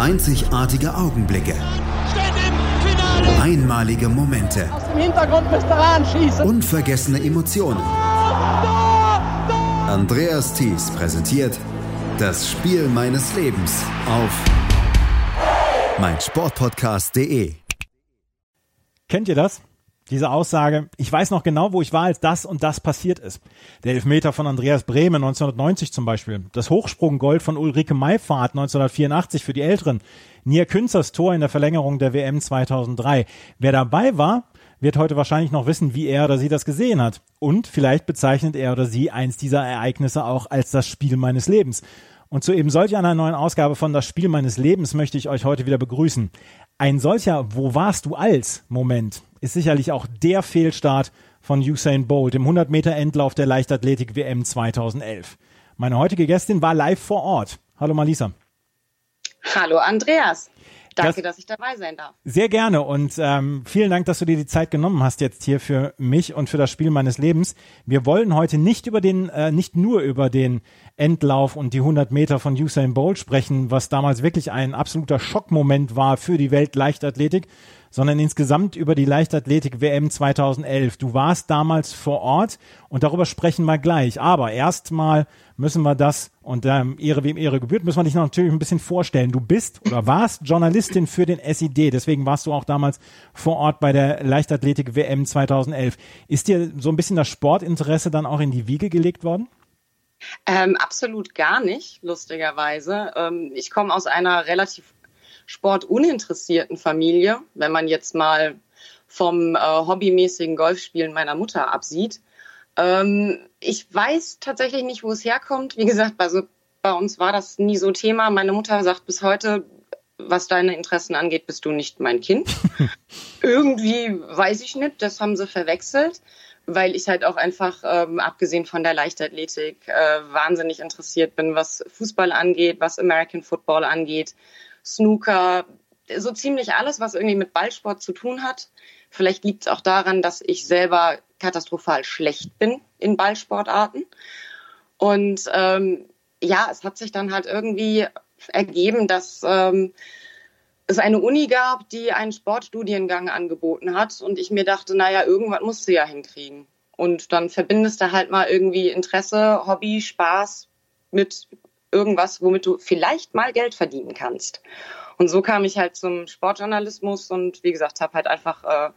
Einzigartige Augenblicke. Einmalige Momente. Unvergessene Emotionen. Andreas Thies präsentiert das Spiel meines Lebens auf meinsportpodcast.de. Kennt ihr das? Diese Aussage, ich weiß noch genau, wo ich war, als das und das passiert ist. Der Elfmeter von Andreas Brehme 1990 zum Beispiel. Das Hochsprunggold von Ulrike Meifahrt 1984 für die Älteren. Nia Künzers Tor in der Verlängerung der WM 2003. Wer dabei war, wird heute wahrscheinlich noch wissen, wie er oder sie das gesehen hat. Und vielleicht bezeichnet er oder sie eins dieser Ereignisse auch als das Spiel meines Lebens. Und zu eben solch einer neuen Ausgabe von Das Spiel meines Lebens möchte ich euch heute wieder begrüßen. Ein solcher Wo warst du als Moment ist sicherlich auch der Fehlstart von Usain Bolt im 100 Meter Endlauf der Leichtathletik WM 2011. Meine heutige Gästin war live vor Ort. Hallo Malisa. Hallo Andreas. Danke, das, dass ich dabei sein darf. Sehr gerne und ähm, vielen Dank, dass du dir die Zeit genommen hast jetzt hier für mich und für das Spiel meines Lebens. Wir wollen heute nicht über den, äh, nicht nur über den Endlauf und die 100 Meter von Usain Bolt sprechen, was damals wirklich ein absoluter Schockmoment war für die Weltleichtathletik, sondern insgesamt über die Leichtathletik WM 2011. Du warst damals vor Ort und darüber sprechen wir gleich. Aber erstmal müssen wir das und ähm, Ehre wem Ehre gebührt, müssen wir dich natürlich ein bisschen vorstellen. Du bist oder warst Journalistin für den SID, deswegen warst du auch damals vor Ort bei der Leichtathletik WM 2011. Ist dir so ein bisschen das Sportinteresse dann auch in die Wiege gelegt worden? Ähm, absolut gar nicht, lustigerweise. Ähm, ich komme aus einer relativ sportuninteressierten Familie, wenn man jetzt mal vom äh, hobbymäßigen Golfspielen meiner Mutter absieht. Ähm, ich weiß tatsächlich nicht, wo es herkommt. Wie gesagt, also bei uns war das nie so Thema. Meine Mutter sagt bis heute, was deine Interessen angeht, bist du nicht mein Kind. Irgendwie weiß ich nicht, das haben sie verwechselt, weil ich halt auch einfach, ähm, abgesehen von der Leichtathletik, äh, wahnsinnig interessiert bin, was Fußball angeht, was American Football angeht. Snooker, so ziemlich alles, was irgendwie mit Ballsport zu tun hat. Vielleicht liegt es auch daran, dass ich selber katastrophal schlecht bin in Ballsportarten. Und ähm, ja, es hat sich dann halt irgendwie ergeben, dass ähm, es eine Uni gab, die einen Sportstudiengang angeboten hat. Und ich mir dachte, naja, irgendwas musst du ja hinkriegen. Und dann verbindest du halt mal irgendwie Interesse, Hobby, Spaß mit irgendwas, womit du vielleicht mal Geld verdienen kannst. Und so kam ich halt zum Sportjournalismus und wie gesagt, habe halt einfach äh,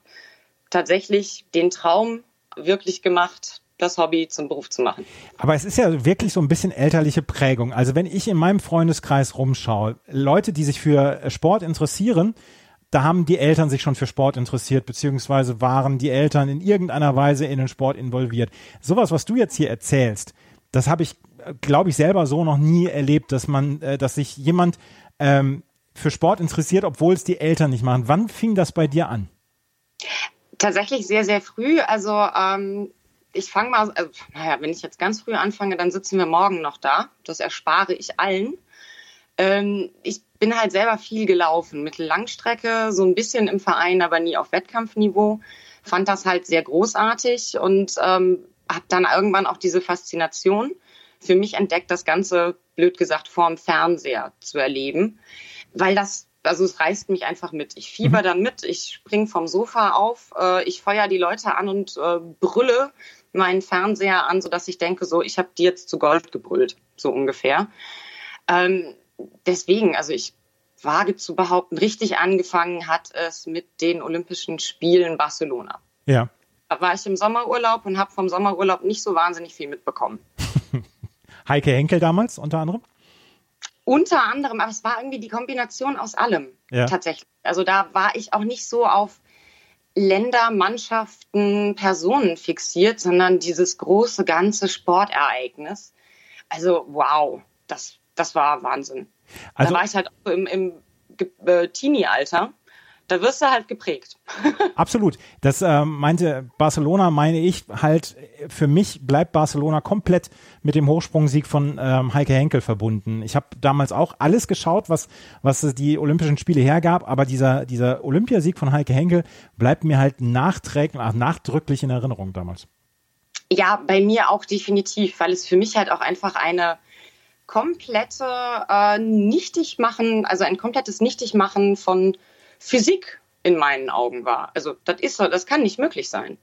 tatsächlich den Traum wirklich gemacht, das Hobby zum Beruf zu machen. Aber es ist ja wirklich so ein bisschen elterliche Prägung. Also wenn ich in meinem Freundeskreis rumschaue, Leute, die sich für Sport interessieren, da haben die Eltern sich schon für Sport interessiert, beziehungsweise waren die Eltern in irgendeiner Weise in den Sport involviert. Sowas, was du jetzt hier erzählst, das habe ich glaube ich, selber so noch nie erlebt, dass man, äh, dass sich jemand ähm, für Sport interessiert, obwohl es die Eltern nicht machen. Wann fing das bei dir an? Tatsächlich sehr, sehr früh. Also ähm, ich fange mal, also, naja, wenn ich jetzt ganz früh anfange, dann sitzen wir morgen noch da. Das erspare ich allen. Ähm, ich bin halt selber viel gelaufen, Mittellangstrecke, so ein bisschen im Verein, aber nie auf Wettkampfniveau. Fand das halt sehr großartig und ähm, habe dann irgendwann auch diese Faszination für mich entdeckt, das Ganze, blöd gesagt, vorm Fernseher zu erleben, weil das also es reißt mich einfach mit. Ich fieber mhm. dann mit, ich spring vom Sofa auf, äh, ich feuer die Leute an und äh, brülle meinen Fernseher an, sodass ich denke, so, ich habe die jetzt zu Gold gebrüllt, so ungefähr. Ähm, deswegen, also ich wage zu behaupten, richtig angefangen hat es mit den Olympischen Spielen Barcelona. Ja. Da war ich im Sommerurlaub und habe vom Sommerurlaub nicht so wahnsinnig viel mitbekommen. Heike Henkel damals unter anderem? Unter anderem, aber es war irgendwie die Kombination aus allem ja. tatsächlich. Also da war ich auch nicht so auf Länder, Mannschaften, Personen fixiert, sondern dieses große ganze Sportereignis. Also wow, das, das war Wahnsinn. Also, da war ich halt auch im, im äh, Teenie-Alter da wirst du halt geprägt. Absolut. Das äh, meinte Barcelona, meine ich halt, für mich bleibt Barcelona komplett mit dem Hochsprungsieg von ähm, Heike Henkel verbunden. Ich habe damals auch alles geschaut, was, was die Olympischen Spiele hergab, aber dieser, dieser Olympiasieg von Heike Henkel bleibt mir halt nachträglich, nachdrücklich in Erinnerung damals. Ja, bei mir auch definitiv, weil es für mich halt auch einfach eine komplette äh, Nichtigmachen, also ein komplettes Nichtigmachen von Physik in meinen Augen war. Also das ist so, das kann nicht möglich sein.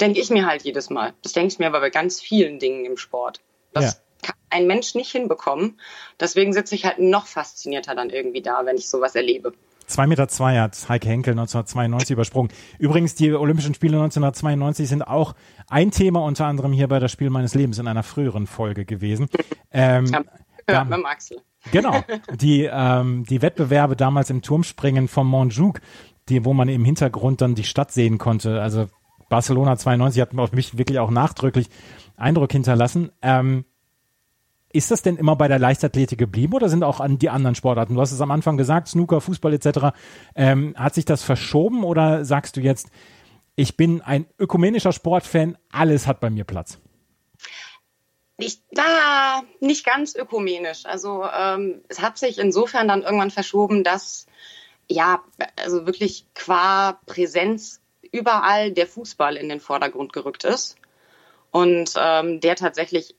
Denke ich mir halt jedes Mal. Das denke ich mir aber bei ganz vielen Dingen im Sport. Das ja. kann ein Mensch nicht hinbekommen. Deswegen sitze ich halt noch faszinierter dann irgendwie da, wenn ich sowas erlebe. 2,2 Meter zwei hat Heike Henkel 1992 übersprungen. Übrigens, die Olympischen Spiele 1992 sind auch ein Thema unter anderem hier bei das Spiel meines Lebens in einer früheren Folge gewesen. Ähm, ja, mit Axel. Genau. Die, ähm, die Wettbewerbe damals im Turmspringen vom Montjuic, die, wo man im Hintergrund dann die Stadt sehen konnte. Also Barcelona 92 hat auf mich wirklich auch nachdrücklich Eindruck hinterlassen. Ähm, ist das denn immer bei der Leichtathletik geblieben oder sind auch an die anderen Sportarten? Du hast es am Anfang gesagt, Snooker, Fußball etc. Ähm, hat sich das verschoben oder sagst du jetzt, ich bin ein ökumenischer Sportfan, alles hat bei mir Platz? Ich, da nicht ganz ökumenisch. Also ähm, es hat sich insofern dann irgendwann verschoben, dass ja, also wirklich qua Präsenz überall der Fußball in den Vordergrund gerückt ist und ähm, der tatsächlich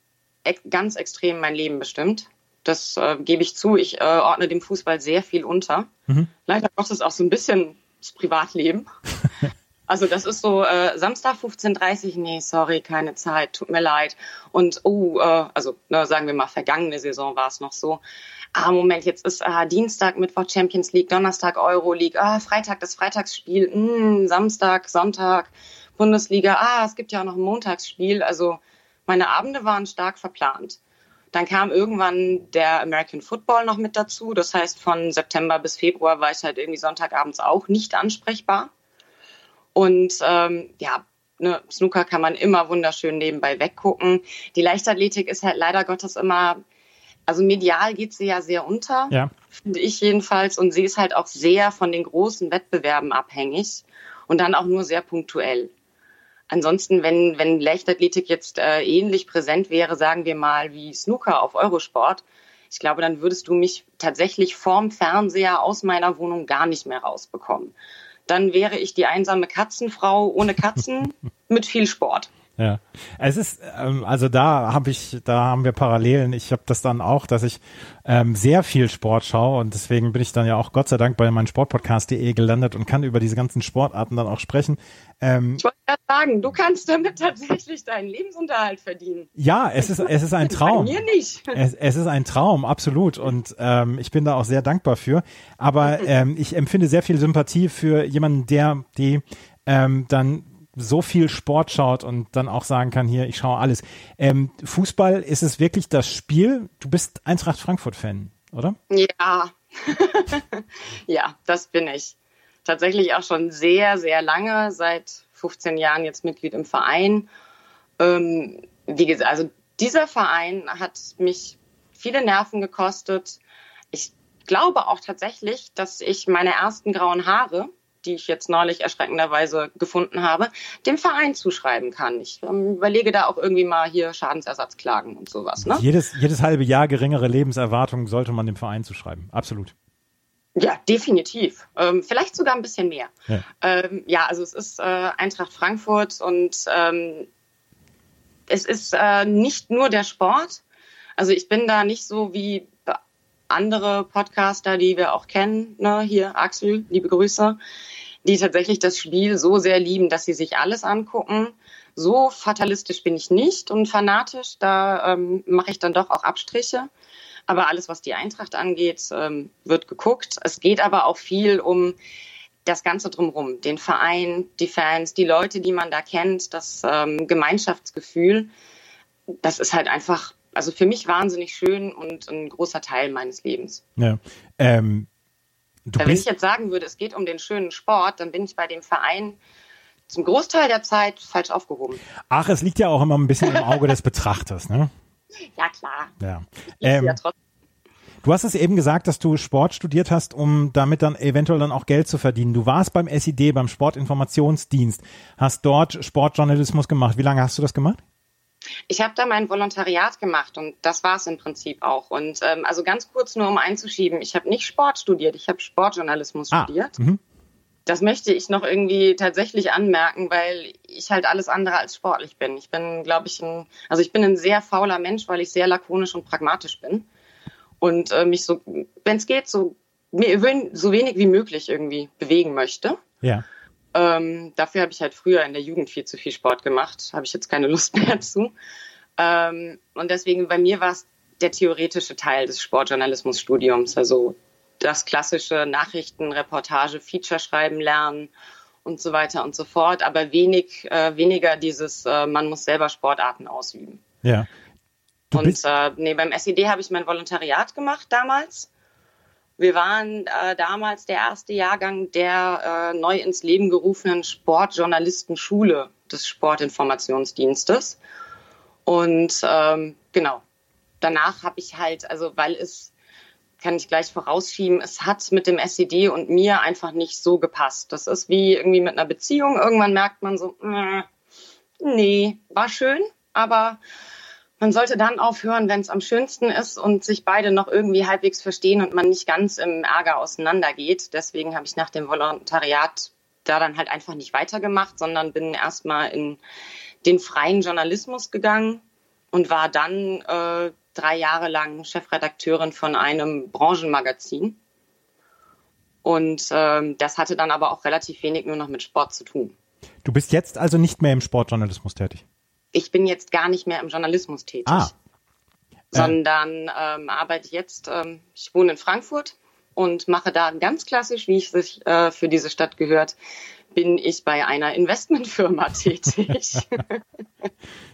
ganz extrem mein Leben bestimmt. Das äh, gebe ich zu. Ich äh, ordne dem Fußball sehr viel unter. Mhm. Leider Gottes auch so ein bisschen das Privatleben. also das ist so äh, Samstag 15.30 nee, sorry, keine Zeit, tut mir leid. Und oh, äh, also ne, sagen wir mal, vergangene Saison war es noch so. Ah, Moment, jetzt ist äh, Dienstag, Mittwoch Champions League, Donnerstag Euro League, ah, Freitag das Freitagsspiel, mh, hm, Samstag, Sonntag, Bundesliga, ah, es gibt ja auch noch ein Montagsspiel. Also meine Abende waren stark verplant. Dann kam irgendwann der American Football noch mit dazu. Das heißt, von September bis Februar war ich halt irgendwie Sonntagabends auch nicht ansprechbar. Und ähm, ja, ne, Snooker kann man immer wunderschön nebenbei weggucken. Die Leichtathletik ist halt leider Gottes immer, also medial geht sie ja sehr unter, ja. finde ich jedenfalls. Und sie ist halt auch sehr von den großen Wettbewerben abhängig und dann auch nur sehr punktuell. Ansonsten, wenn, wenn Leichtathletik jetzt äh, ähnlich präsent wäre, sagen wir mal, wie Snooker auf Eurosport, ich glaube, dann würdest du mich tatsächlich vorm Fernseher aus meiner Wohnung gar nicht mehr rausbekommen. Dann wäre ich die einsame Katzenfrau ohne Katzen mit viel Sport. Ja, es ist ähm, also da habe ich, da haben wir Parallelen. Ich habe das dann auch, dass ich ähm, sehr viel Sport schaue und deswegen bin ich dann ja auch Gott sei Dank bei meinem Sportpodcast.de gelandet und kann über diese ganzen Sportarten dann auch sprechen. Ähm, ich wollte gerade sagen, du kannst damit tatsächlich deinen Lebensunterhalt verdienen. Ja, es ist es ist ein Traum. Bei mir nicht. Es, es ist ein Traum, absolut und ähm, ich bin da auch sehr dankbar für. Aber ähm, ich empfinde sehr viel Sympathie für jemanden, der die ähm, dann so viel Sport schaut und dann auch sagen kann, hier, ich schaue alles. Ähm, Fußball, ist es wirklich das Spiel? Du bist Eintracht Frankfurt-Fan, oder? Ja. ja, das bin ich. Tatsächlich auch schon sehr, sehr lange, seit 15 Jahren jetzt Mitglied im Verein. Ähm, wie gesagt, also dieser Verein hat mich viele Nerven gekostet. Ich glaube auch tatsächlich, dass ich meine ersten grauen Haare die ich jetzt neulich erschreckenderweise gefunden habe, dem Verein zuschreiben kann. Ich ähm, überlege da auch irgendwie mal hier Schadensersatzklagen und sowas. Ne? Jedes, jedes halbe Jahr geringere Lebenserwartung sollte man dem Verein zuschreiben. Absolut. Ja, definitiv. Ähm, vielleicht sogar ein bisschen mehr. Ja, ähm, ja also es ist äh, Eintracht Frankfurt und ähm, es ist äh, nicht nur der Sport. Also ich bin da nicht so wie andere Podcaster, die wir auch kennen, ne, hier Axel, liebe Grüße, die tatsächlich das Spiel so sehr lieben, dass sie sich alles angucken. So fatalistisch bin ich nicht und fanatisch, da ähm, mache ich dann doch auch Abstriche. Aber alles, was die Eintracht angeht, ähm, wird geguckt. Es geht aber auch viel um das Ganze drumherum, den Verein, die Fans, die Leute, die man da kennt, das ähm, Gemeinschaftsgefühl. Das ist halt einfach also für mich wahnsinnig schön und ein großer Teil meines Lebens. Ja. Ähm, Wenn ich jetzt sagen würde, es geht um den schönen Sport, dann bin ich bei dem Verein zum Großteil der Zeit falsch aufgehoben. Ach, es liegt ja auch immer ein bisschen im Auge des Betrachters, ne? Ja, klar. Ja. Ähm, ja du hast es eben gesagt, dass du Sport studiert hast, um damit dann eventuell dann auch Geld zu verdienen. Du warst beim SID, beim Sportinformationsdienst, hast dort Sportjournalismus gemacht. Wie lange hast du das gemacht? Ich habe da mein Volontariat gemacht und das war es im Prinzip auch. Und ähm, also ganz kurz nur um einzuschieben, ich habe nicht Sport studiert, ich habe Sportjournalismus ah, studiert. -hmm. Das möchte ich noch irgendwie tatsächlich anmerken, weil ich halt alles andere als sportlich bin. Ich bin, glaube ich, ein, also ich bin ein sehr fauler Mensch, weil ich sehr lakonisch und pragmatisch bin. und äh, mich so, wenn es geht, so, so wenig wie möglich irgendwie bewegen möchte. Ja. Ähm, dafür habe ich halt früher in der Jugend viel zu viel Sport gemacht. Habe ich jetzt keine Lust mehr zu. Ähm, und deswegen bei mir war es der theoretische Teil des Sportjournalismusstudiums, also das klassische Nachrichten, Reportage, Feature schreiben lernen und so weiter und so fort, aber wenig, äh, weniger dieses, äh, man muss selber Sportarten ausüben. Ja. Du und äh, nee, beim SED habe ich mein Volontariat gemacht damals. Wir waren äh, damals der erste Jahrgang der äh, neu ins Leben gerufenen Sportjournalistenschule des Sportinformationsdienstes. Und ähm, genau, danach habe ich halt, also weil es, kann ich gleich vorausschieben, es hat mit dem SED und mir einfach nicht so gepasst. Das ist wie irgendwie mit einer Beziehung. Irgendwann merkt man so, äh, nee, war schön, aber man sollte dann aufhören, wenn es am schönsten ist und sich beide noch irgendwie halbwegs verstehen und man nicht ganz im Ärger auseinandergeht. Deswegen habe ich nach dem Volontariat da dann halt einfach nicht weitergemacht, sondern bin erstmal in den freien Journalismus gegangen und war dann äh, drei Jahre lang Chefredakteurin von einem Branchenmagazin. Und ähm, das hatte dann aber auch relativ wenig nur noch mit Sport zu tun. Du bist jetzt also nicht mehr im Sportjournalismus tätig? Ich bin jetzt gar nicht mehr im Journalismus tätig. Ah. Sondern ähm, arbeite jetzt, ähm, ich wohne in Frankfurt und mache da ganz klassisch, wie es sich äh, für diese Stadt gehört, bin ich bei einer Investmentfirma tätig.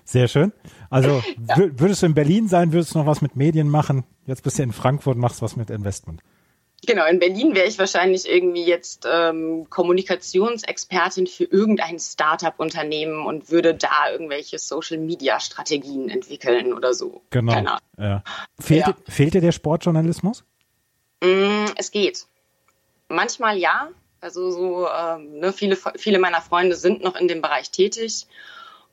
Sehr schön. Also ja. würdest du in Berlin sein, würdest du noch was mit Medien machen? Jetzt bist du in Frankfurt, machst was mit Investment. Genau, in Berlin wäre ich wahrscheinlich irgendwie jetzt ähm, Kommunikationsexpertin für irgendein Startup-Unternehmen und würde da irgendwelche Social-Media-Strategien entwickeln oder so. Genau. Ja. Fehlt, ja. fehlt dir der Sportjournalismus? Mm, es geht. Manchmal ja, also so ähm, ne, viele, viele meiner Freunde sind noch in dem Bereich tätig.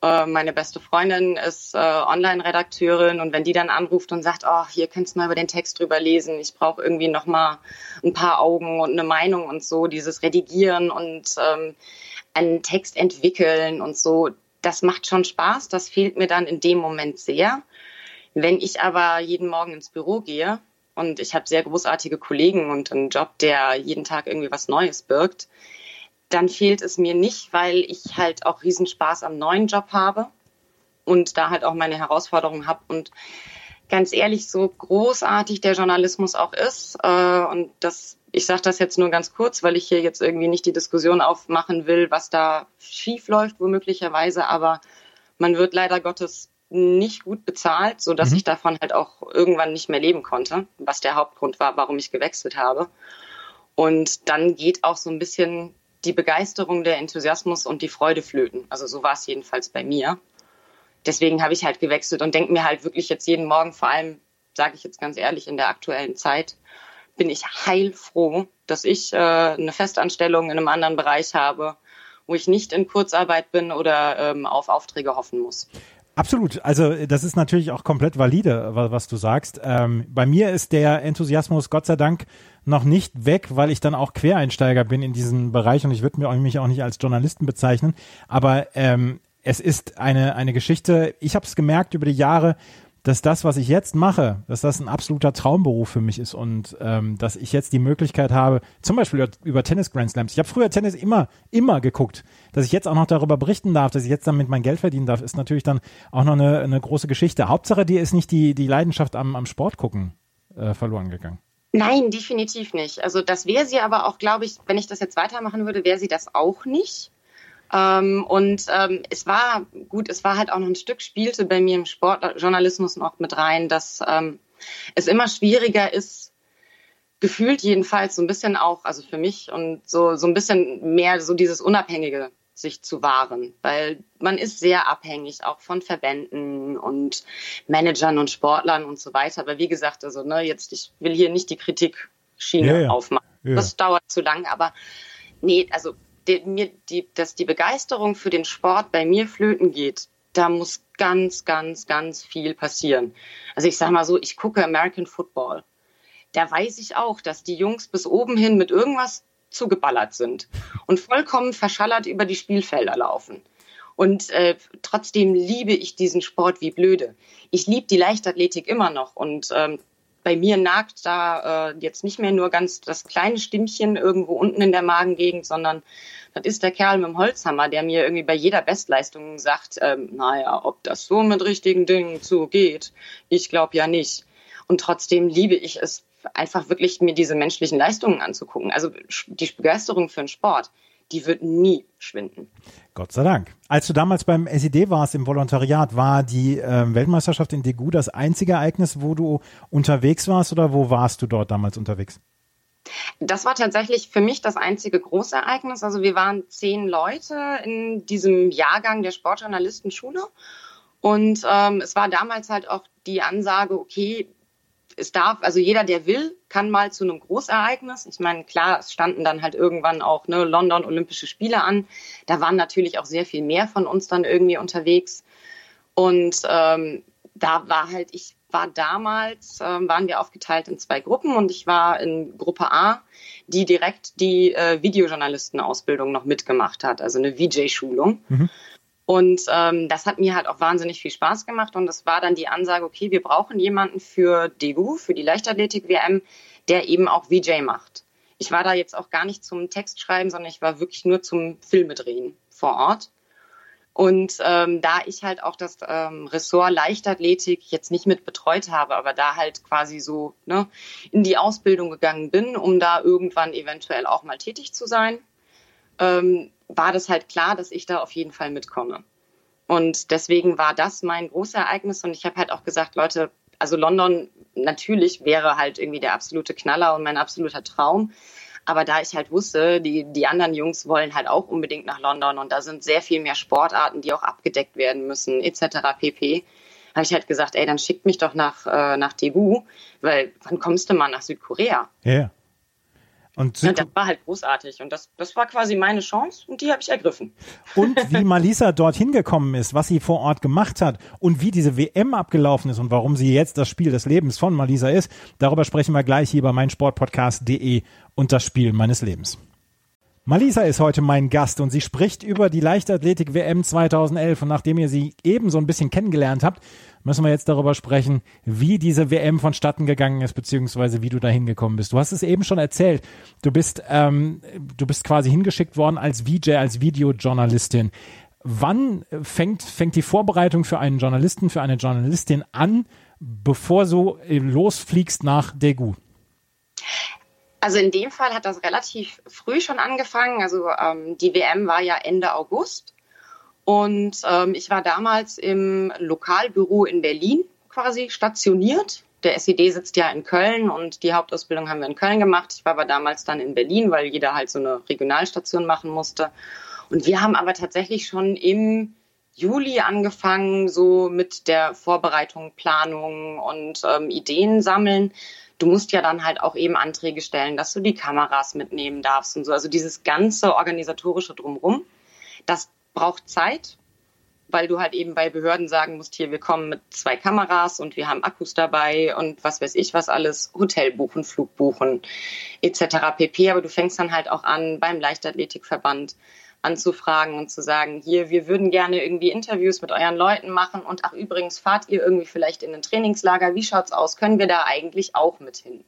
Äh, meine beste Freundin ist äh, Online-Redakteurin und wenn die dann anruft und sagt, oh, hier kannst du mal über den Text drüber lesen, ich brauche irgendwie noch mal ein paar Augen und eine Meinung und so, dieses Redigieren und ähm, einen Text entwickeln und so, das macht schon Spaß. Das fehlt mir dann in dem Moment sehr. Wenn ich aber jeden Morgen ins Büro gehe und ich habe sehr großartige Kollegen und einen Job, der jeden Tag irgendwie was Neues birgt, dann fehlt es mir nicht, weil ich halt auch Riesenspaß am neuen Job habe und da halt auch meine Herausforderungen habe und ganz ehrlich, so großartig der Journalismus auch ist, äh, und das, ich sage das jetzt nur ganz kurz, weil ich hier jetzt irgendwie nicht die Diskussion aufmachen will, was da schief läuft, womöglicherweise, aber man wird leider Gottes nicht gut bezahlt, so dass mhm. ich davon halt auch irgendwann nicht mehr leben konnte, was der Hauptgrund war, warum ich gewechselt habe. Und dann geht auch so ein bisschen die Begeisterung, der Enthusiasmus und die Freude flöten. Also so war es jedenfalls bei mir. Deswegen habe ich halt gewechselt und denke mir halt wirklich jetzt jeden Morgen, vor allem, sage ich jetzt ganz ehrlich, in der aktuellen Zeit, bin ich heilfroh, dass ich äh, eine Festanstellung in einem anderen Bereich habe, wo ich nicht in Kurzarbeit bin oder ähm, auf Aufträge hoffen muss. Absolut. Also das ist natürlich auch komplett valide, was du sagst. Ähm, bei mir ist der Enthusiasmus Gott sei Dank noch nicht weg, weil ich dann auch Quereinsteiger bin in diesen Bereich und ich würde mich auch nicht als Journalisten bezeichnen. Aber ähm, es ist eine, eine Geschichte, ich habe es gemerkt über die Jahre, dass das, was ich jetzt mache, dass das ein absoluter Traumberuf für mich ist und ähm, dass ich jetzt die Möglichkeit habe, zum Beispiel über, über Tennis Grand Slams. Ich habe früher Tennis immer, immer geguckt. Dass ich jetzt auch noch darüber berichten darf, dass ich jetzt damit mein Geld verdienen darf, ist natürlich dann auch noch eine, eine große Geschichte. Hauptsache, dir ist nicht die, die Leidenschaft am, am Sport gucken äh, verloren gegangen. Nein, definitiv nicht. Also das wäre sie aber auch, glaube ich, wenn ich das jetzt weitermachen würde, wäre sie das auch nicht. Ähm, und ähm, es war gut, es war halt auch noch ein Stück, spielte bei mir im Sportjournalismus noch mit rein, dass ähm, es immer schwieriger ist, gefühlt jedenfalls so ein bisschen auch, also für mich und so, so ein bisschen mehr so dieses Unabhängige sich zu wahren, weil man ist sehr abhängig auch von Verbänden und Managern und Sportlern und so weiter. Aber wie gesagt, also ne, jetzt ich will hier nicht die Kritikschiene ja, ja. aufmachen. Ja. Das dauert zu lang, aber nee, also die, mir, die, dass die Begeisterung für den Sport bei mir flöten geht, da muss ganz, ganz, ganz viel passieren. Also ich sage mal so, ich gucke American Football. Da weiß ich auch, dass die Jungs bis oben hin mit irgendwas zugeballert sind und vollkommen verschallert über die Spielfelder laufen. Und äh, trotzdem liebe ich diesen Sport wie blöde. Ich liebe die Leichtathletik immer noch und ähm, bei mir nagt da äh, jetzt nicht mehr nur ganz das kleine Stimmchen irgendwo unten in der Magengegend, sondern das ist der Kerl mit dem Holzhammer, der mir irgendwie bei jeder Bestleistung sagt, ähm, naja, ob das so mit richtigen Dingen zugeht, ich glaube ja nicht. Und trotzdem liebe ich es einfach wirklich, mir diese menschlichen Leistungen anzugucken. Also die Begeisterung für den Sport, die wird nie schwinden. Gott sei Dank. Als du damals beim SED warst im Volontariat, war die äh, Weltmeisterschaft in Degu das einzige Ereignis, wo du unterwegs warst oder wo warst du dort damals unterwegs? Das war tatsächlich für mich das einzige Großereignis. Also wir waren zehn Leute in diesem Jahrgang der Sportjournalistenschule. Und ähm, es war damals halt auch die Ansage, okay, es darf, also jeder, der will, kann mal zu einem Großereignis. Ich meine, klar, es standen dann halt irgendwann auch ne, London Olympische Spiele an. Da waren natürlich auch sehr viel mehr von uns dann irgendwie unterwegs. Und ähm, da war halt, ich war damals, ähm, waren wir aufgeteilt in zwei Gruppen und ich war in Gruppe A, die direkt die äh, Videojournalistenausbildung noch mitgemacht hat, also eine VJ-Schulung. Mhm. Und ähm, das hat mir halt auch wahnsinnig viel Spaß gemacht. Und das war dann die Ansage, okay, wir brauchen jemanden für DEGU, für die Leichtathletik-WM, der eben auch VJ macht. Ich war da jetzt auch gar nicht zum Textschreiben, sondern ich war wirklich nur zum Filmedrehen vor Ort. Und ähm, da ich halt auch das ähm, Ressort Leichtathletik jetzt nicht mit betreut habe, aber da halt quasi so ne, in die Ausbildung gegangen bin, um da irgendwann eventuell auch mal tätig zu sein, ähm, war das halt klar, dass ich da auf jeden Fall mitkomme. Und deswegen war das mein großes Ereignis. Und ich habe halt auch gesagt, Leute, also London natürlich wäre halt irgendwie der absolute Knaller und mein absoluter Traum. Aber da ich halt wusste, die, die anderen Jungs wollen halt auch unbedingt nach London und da sind sehr viel mehr Sportarten, die auch abgedeckt werden müssen, etc. pp. Habe ich halt gesagt, ey, dann schickt mich doch nach, äh, nach Daegu, weil wann kommst du mal nach Südkorea? Ja. Yeah. Und ja, das war halt großartig und das, das war quasi meine Chance und die habe ich ergriffen. Und wie Malisa dorthin gekommen ist, was sie vor Ort gemacht hat und wie diese WM abgelaufen ist und warum sie jetzt das Spiel des Lebens von Malisa ist, darüber sprechen wir gleich hier bei meinsportpodcast.de und das Spiel meines Lebens. Malisa ist heute mein Gast und sie spricht über die Leichtathletik WM 2011 und nachdem ihr sie eben so ein bisschen kennengelernt habt, müssen wir jetzt darüber sprechen, wie diese WM vonstatten gegangen ist, beziehungsweise wie du da hingekommen bist. Du hast es eben schon erzählt. Du bist, ähm, du bist quasi hingeschickt worden als VJ, als Videojournalistin. Wann fängt, fängt die Vorbereitung für einen Journalisten, für eine Journalistin an, bevor du losfliegst nach Daegu? Also in dem Fall hat das relativ früh schon angefangen. Also ähm, die WM war ja Ende August und ähm, ich war damals im Lokalbüro in Berlin quasi stationiert. Der SED sitzt ja in Köln und die Hauptausbildung haben wir in Köln gemacht. Ich war aber damals dann in Berlin, weil jeder halt so eine Regionalstation machen musste. Und wir haben aber tatsächlich schon im Juli angefangen, so mit der Vorbereitung, Planung und ähm, Ideen sammeln du musst ja dann halt auch eben Anträge stellen, dass du die Kameras mitnehmen darfst und so. Also dieses ganze organisatorische drumrum, das braucht Zeit, weil du halt eben bei Behörden sagen musst, hier, wir kommen mit zwei Kameras und wir haben Akkus dabei und was weiß ich was alles, Hotel buchen, Flug buchen, etc. pp. Aber du fängst dann halt auch an beim Leichtathletikverband anzufragen und zu sagen, hier, wir würden gerne irgendwie Interviews mit euren Leuten machen und ach übrigens, fahrt ihr irgendwie vielleicht in ein Trainingslager, wie schaut's aus? Können wir da eigentlich auch mit hin?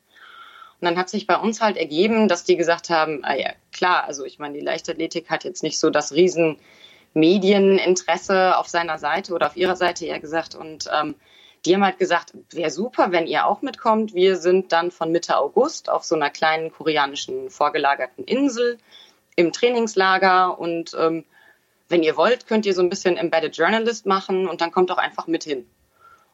Und dann hat sich bei uns halt ergeben, dass die gesagt haben, ah ja, klar, also ich meine, die Leichtathletik hat jetzt nicht so das riesen Medieninteresse auf seiner Seite oder auf ihrer Seite eher gesagt und ähm, die haben halt gesagt, wäre super, wenn ihr auch mitkommt. Wir sind dann von Mitte August auf so einer kleinen koreanischen vorgelagerten Insel im Trainingslager und ähm, wenn ihr wollt, könnt ihr so ein bisschen Embedded Journalist machen und dann kommt auch einfach mit hin.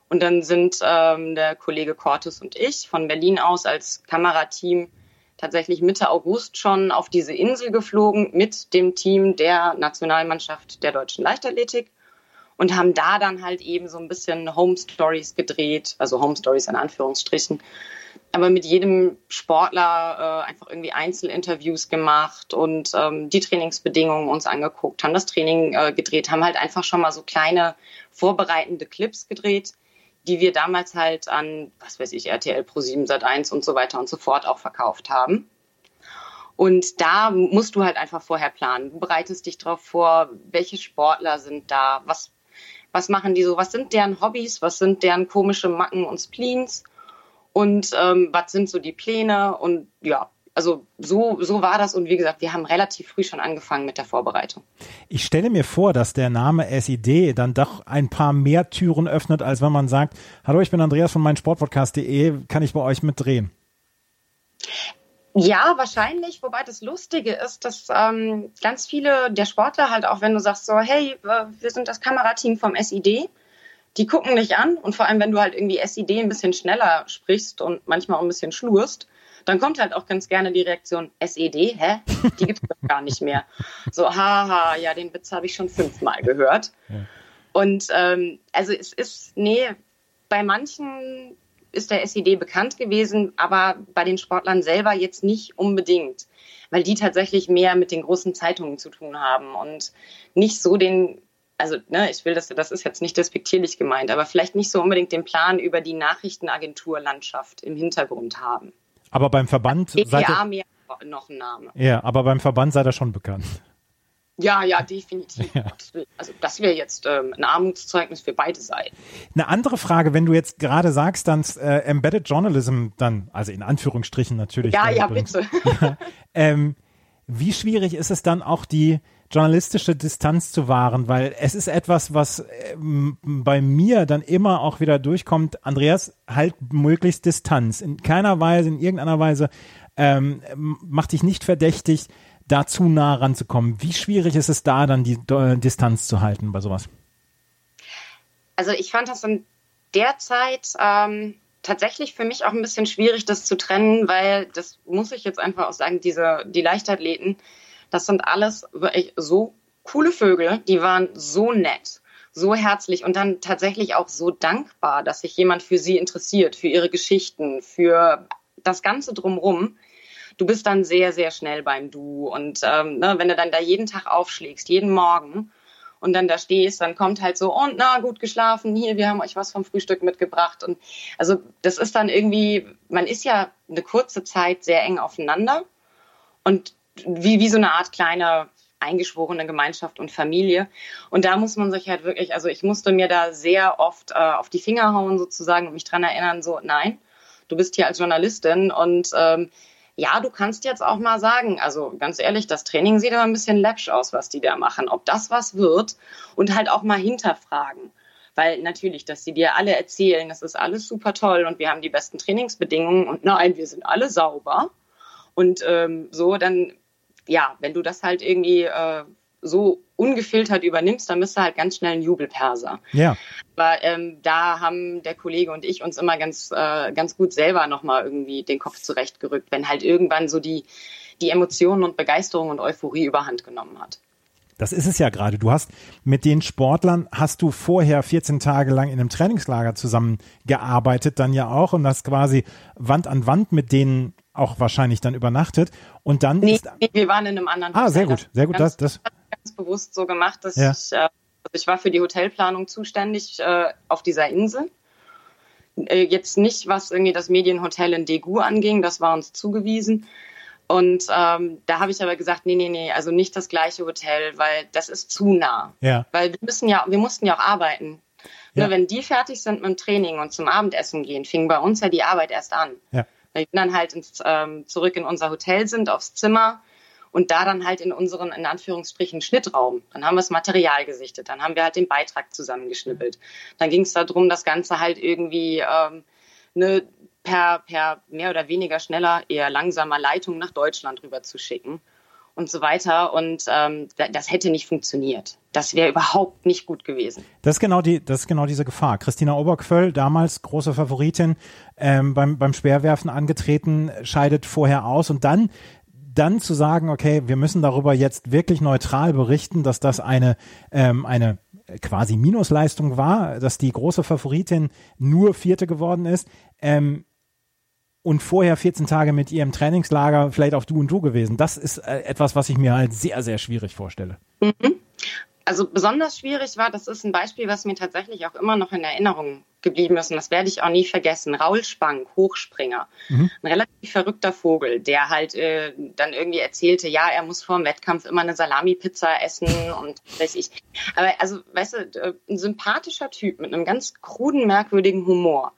Und dann sind ähm, der Kollege Cortus und ich von Berlin aus als Kamerateam tatsächlich Mitte August schon auf diese Insel geflogen mit dem Team der Nationalmannschaft der deutschen Leichtathletik und haben da dann halt eben so ein bisschen Home Stories gedreht, also Home Stories in Anführungsstrichen, aber mit jedem Sportler äh, einfach irgendwie Einzelinterviews gemacht und ähm, die Trainingsbedingungen uns angeguckt, haben das Training äh, gedreht, haben halt einfach schon mal so kleine vorbereitende Clips gedreht, die wir damals halt an, was weiß ich, RTL Pro 7 Sat 1 und so weiter und so fort auch verkauft haben. Und da musst du halt einfach vorher planen. Du bereitest dich darauf vor, welche Sportler sind da, was, was machen die so, was sind deren Hobbys, was sind deren komische Macken und Spleens? Und ähm, was sind so die Pläne? Und ja, also so, so war das. Und wie gesagt, wir haben relativ früh schon angefangen mit der Vorbereitung. Ich stelle mir vor, dass der Name SID dann doch ein paar mehr Türen öffnet, als wenn man sagt, hallo, ich bin Andreas von meinsportpodcast.de, kann ich bei euch mitdrehen? Ja, wahrscheinlich, wobei das Lustige ist, dass ähm, ganz viele der Sportler halt auch, wenn du sagst so, hey, wir sind das Kamerateam vom SID, die gucken dich an und vor allem, wenn du halt irgendwie SID ein bisschen schneller sprichst und manchmal auch ein bisschen schlurst, dann kommt halt auch ganz gerne die Reaktion, SED, hä? Die gibt es doch gar nicht mehr. So, haha, ja, den Witz habe ich schon fünfmal gehört. Ja. Und ähm, also es ist, nee, bei manchen ist der SED bekannt gewesen, aber bei den Sportlern selber jetzt nicht unbedingt, weil die tatsächlich mehr mit den großen Zeitungen zu tun haben und nicht so den, also ne, ich will das, das ist jetzt nicht despektierlich gemeint, aber vielleicht nicht so unbedingt den Plan über die Nachrichtenagenturlandschaft im Hintergrund haben. Aber beim Verband seid ihr, mehr noch ein Name. Ja, aber beim Verband seid ihr schon bekannt. Ja, ja, definitiv. Ja. Also das wäre jetzt ähm, ein Armutszeugnis für beide Seiten. Eine andere Frage, wenn du jetzt gerade sagst, dann äh, Embedded Journalism, dann, also in Anführungsstrichen natürlich. Ja, ja, übrigens. bitte. Ja, ähm, wie schwierig ist es dann auch die journalistische Distanz zu wahren, weil es ist etwas, was ähm, bei mir dann immer auch wieder durchkommt. Andreas, halt möglichst Distanz. In keiner Weise, in irgendeiner Weise ähm, mach dich nicht verdächtig, da zu nah ranzukommen. Wie schwierig ist es da dann, die äh, Distanz zu halten bei sowas? Also ich fand das in der Zeit ähm, tatsächlich für mich auch ein bisschen schwierig, das zu trennen, weil das muss ich jetzt einfach auch sagen, diese, die Leichtathleten, das sind alles wirklich so coole Vögel, die waren so nett, so herzlich und dann tatsächlich auch so dankbar, dass sich jemand für sie interessiert, für ihre Geschichten, für das Ganze drumrum. Du bist dann sehr, sehr schnell beim Du. Und ähm, ne, wenn du dann da jeden Tag aufschlägst, jeden Morgen und dann da stehst, dann kommt halt so, und na, gut geschlafen, hier, wir haben euch was vom Frühstück mitgebracht. Und also das ist dann irgendwie, man ist ja eine kurze Zeit sehr eng aufeinander. Und wie, wie so eine Art kleine eingeschworene Gemeinschaft und Familie. Und da muss man sich halt wirklich, also ich musste mir da sehr oft äh, auf die Finger hauen sozusagen und mich dran erinnern, so nein, du bist hier als Journalistin und ähm, ja, du kannst jetzt auch mal sagen, also ganz ehrlich, das Training sieht aber ein bisschen läppsch aus, was die da machen, ob das was wird und halt auch mal hinterfragen. Weil natürlich, dass sie dir alle erzählen, das ist alles super toll und wir haben die besten Trainingsbedingungen und nein, wir sind alle sauber. Und ähm, so, dann ja, wenn du das halt irgendwie äh, so ungefiltert übernimmst, dann bist du halt ganz schnell ein Jubelperser. Ja. Aber ähm, da haben der Kollege und ich uns immer ganz, äh, ganz gut selber nochmal irgendwie den Kopf zurechtgerückt, wenn halt irgendwann so die, die Emotionen und Begeisterung und Euphorie überhand genommen hat. Das ist es ja gerade. Du hast mit den Sportlern, hast du vorher 14 Tage lang in einem Trainingslager zusammengearbeitet, dann ja auch und hast quasi Wand an Wand mit denen auch wahrscheinlich dann übernachtet und dann nee, nee wir waren in einem anderen Ah, Hotel. sehr gut, sehr gut. Ganz, das, das ganz bewusst so gemacht, dass ja. ich, äh, also ich war für die Hotelplanung zuständig äh, auf dieser Insel. Äh, jetzt nicht, was irgendwie das Medienhotel in Degu anging, das war uns zugewiesen. Und ähm, da habe ich aber gesagt, nee, nee, nee, also nicht das gleiche Hotel, weil das ist zu nah. Ja. Weil wir müssen ja, wir mussten ja auch arbeiten. Ja. Nur wenn die fertig sind mit dem Training und zum Abendessen gehen, fing bei uns ja die Arbeit erst an. Ja. Weil wir dann halt ins, ähm, zurück in unser Hotel sind, aufs Zimmer und da dann halt in unseren, in Anführungsstrichen, Schnittraum. Dann haben wir das Material gesichtet, dann haben wir halt den Beitrag zusammengeschnippelt. Dann ging es darum, das Ganze halt irgendwie ähm, ne, per, per mehr oder weniger schneller, eher langsamer Leitung nach Deutschland rüber zu schicken und so weiter. Und ähm, das hätte nicht funktioniert. Das wäre überhaupt nicht gut gewesen. Das ist genau die, das ist genau diese Gefahr. Christina Oberquöll, damals große Favoritin, ähm, beim, beim Speerwerfen angetreten, scheidet vorher aus und dann dann zu sagen, okay, wir müssen darüber jetzt wirklich neutral berichten, dass das eine, ähm, eine quasi Minusleistung war, dass die große Favoritin nur Vierte geworden ist. Ähm, und vorher 14 Tage mit ihr im Trainingslager vielleicht auch du und du gewesen. Das ist äh, etwas, was ich mir halt sehr, sehr schwierig vorstelle. Mhm. Also besonders schwierig war, das ist ein Beispiel, was mir tatsächlich auch immer noch in Erinnerung geblieben ist und das werde ich auch nie vergessen. Raul Spank, Hochspringer, mhm. ein relativ verrückter Vogel, der halt äh, dann irgendwie erzählte, ja, er muss vor dem Wettkampf immer eine Salami-Pizza essen und weiß ich. Aber also, weißt du, äh, ein sympathischer Typ mit einem ganz kruden, merkwürdigen Humor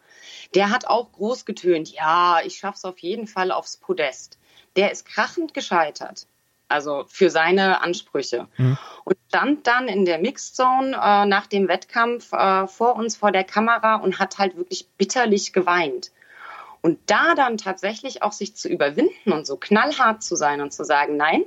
der hat auch groß getönt, ja, ich schaff's auf jeden Fall aufs Podest. Der ist krachend gescheitert. Also für seine Ansprüche. Mhm. Und stand dann in der Mixed Zone äh, nach dem Wettkampf äh, vor uns vor der Kamera und hat halt wirklich bitterlich geweint. Und da dann tatsächlich auch sich zu überwinden und so knallhart zu sein und zu sagen, nein,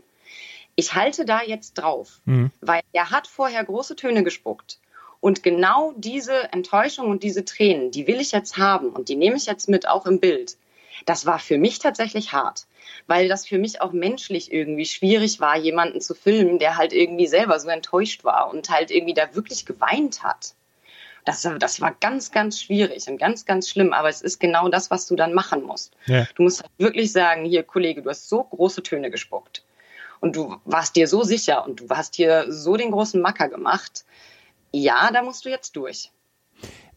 ich halte da jetzt drauf, mhm. weil er hat vorher große Töne gespuckt. Und genau diese Enttäuschung und diese Tränen, die will ich jetzt haben und die nehme ich jetzt mit, auch im Bild. Das war für mich tatsächlich hart, weil das für mich auch menschlich irgendwie schwierig war, jemanden zu filmen, der halt irgendwie selber so enttäuscht war und halt irgendwie da wirklich geweint hat. Das, das war ganz, ganz schwierig und ganz, ganz schlimm. Aber es ist genau das, was du dann machen musst. Ja. Du musst halt wirklich sagen, hier, Kollege, du hast so große Töne gespuckt. Und du warst dir so sicher und du hast hier so den großen Macker gemacht ja, da musst du jetzt durch.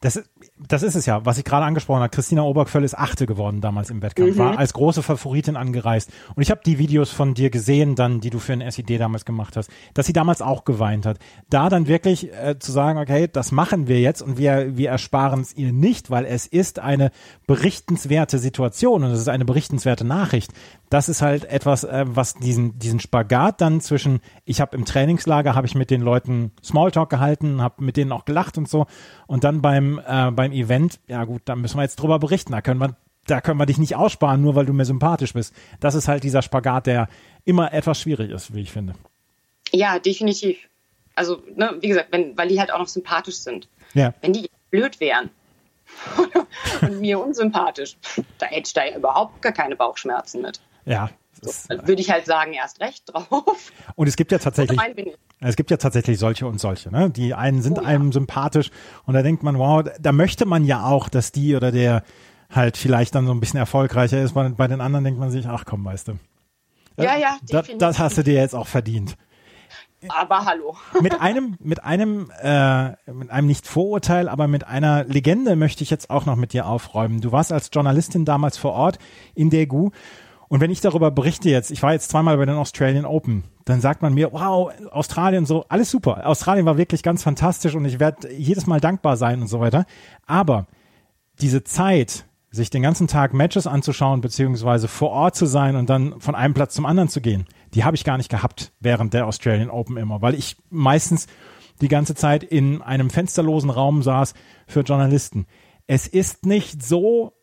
Das, das ist es ja, was ich gerade angesprochen habe. Christina Obergföll ist Achte geworden damals im Wettkampf, mhm. war als große Favoritin angereist. Und ich habe die Videos von dir gesehen, dann, die du für ein SID damals gemacht hast, dass sie damals auch geweint hat. Da dann wirklich äh, zu sagen, okay, das machen wir jetzt und wir, wir ersparen es ihr nicht, weil es ist eine berichtenswerte Situation und es ist eine berichtenswerte Nachricht das ist halt etwas, äh, was diesen, diesen Spagat dann zwischen, ich habe im Trainingslager, habe ich mit den Leuten Smalltalk gehalten, habe mit denen auch gelacht und so. Und dann beim, äh, beim Event, ja gut, da müssen wir jetzt drüber berichten. Da können wir, da können wir dich nicht aussparen, nur weil du mir sympathisch bist. Das ist halt dieser Spagat, der immer etwas schwierig ist, wie ich finde. Ja, definitiv. Also, ne, wie gesagt, wenn, weil die halt auch noch sympathisch sind. Ja. Wenn die blöd wären, und mir unsympathisch. Da hätte ich da ja überhaupt gar keine Bauchschmerzen mit. Ja. So, würde ich halt sagen, erst recht drauf. Und es gibt ja tatsächlich, es gibt ja tatsächlich solche und solche. Ne? Die einen sind oh, ja. einem sympathisch und da denkt man, wow, da möchte man ja auch, dass die oder der halt vielleicht dann so ein bisschen erfolgreicher ist. Bei, bei den anderen denkt man sich, ach komm, weißt du. Ja, ja, das, das hast du dir jetzt auch verdient. Aber hallo. mit einem, mit einem, äh, mit einem nicht Vorurteil, aber mit einer Legende möchte ich jetzt auch noch mit dir aufräumen. Du warst als Journalistin damals vor Ort in Daegu und wenn ich darüber berichte jetzt, ich war jetzt zweimal bei den Australian Open, dann sagt man mir, wow, Australien so, alles super. Australien war wirklich ganz fantastisch und ich werde jedes Mal dankbar sein und so weiter. Aber diese Zeit, sich den ganzen Tag Matches anzuschauen, beziehungsweise vor Ort zu sein und dann von einem Platz zum anderen zu gehen, die habe ich gar nicht gehabt während der Australian Open immer, weil ich meistens die ganze Zeit in einem fensterlosen Raum saß für Journalisten. Es ist nicht so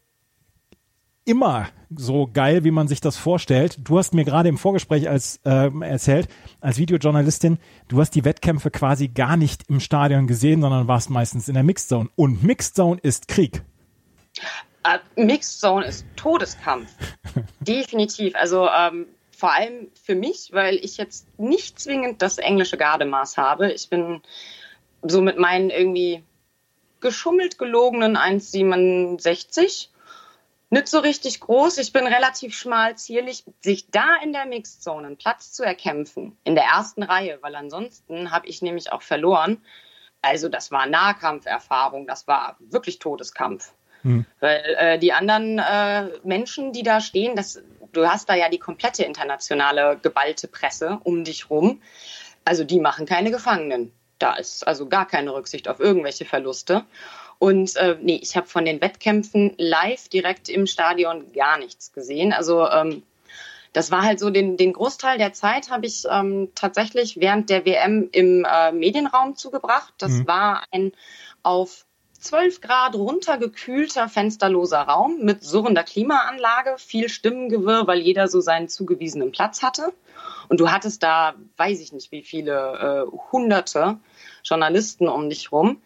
immer so geil, wie man sich das vorstellt. Du hast mir gerade im Vorgespräch als äh, erzählt, als Videojournalistin, du hast die Wettkämpfe quasi gar nicht im Stadion gesehen, sondern warst meistens in der Mixed Zone. Und Mixed Zone ist Krieg. Uh, Mixed Zone ist Todeskampf. Definitiv. Also ähm, vor allem für mich, weil ich jetzt nicht zwingend das englische Gardemaß habe. Ich bin so mit meinen irgendwie geschummelt gelogenen 1,67 nicht so richtig groß. Ich bin relativ schmal, zierlich. Sich da in der Mixzone einen Platz zu erkämpfen, in der ersten Reihe, weil ansonsten habe ich nämlich auch verloren. Also das war Nahkampferfahrung, das war wirklich Todeskampf. Hm. Weil äh, die anderen äh, Menschen, die da stehen, das, du hast da ja die komplette internationale geballte Presse um dich rum. Also die machen keine Gefangenen. Da ist also gar keine Rücksicht auf irgendwelche Verluste. Und äh, nee, ich habe von den Wettkämpfen live direkt im Stadion gar nichts gesehen. Also ähm, das war halt so, den, den Großteil der Zeit habe ich ähm, tatsächlich während der WM im äh, Medienraum zugebracht. Das mhm. war ein auf 12 Grad runtergekühlter, fensterloser Raum mit surrender Klimaanlage, viel Stimmengewirr, weil jeder so seinen zugewiesenen Platz hatte. Und du hattest da, weiß ich nicht wie viele, äh, hunderte Journalisten um dich rum.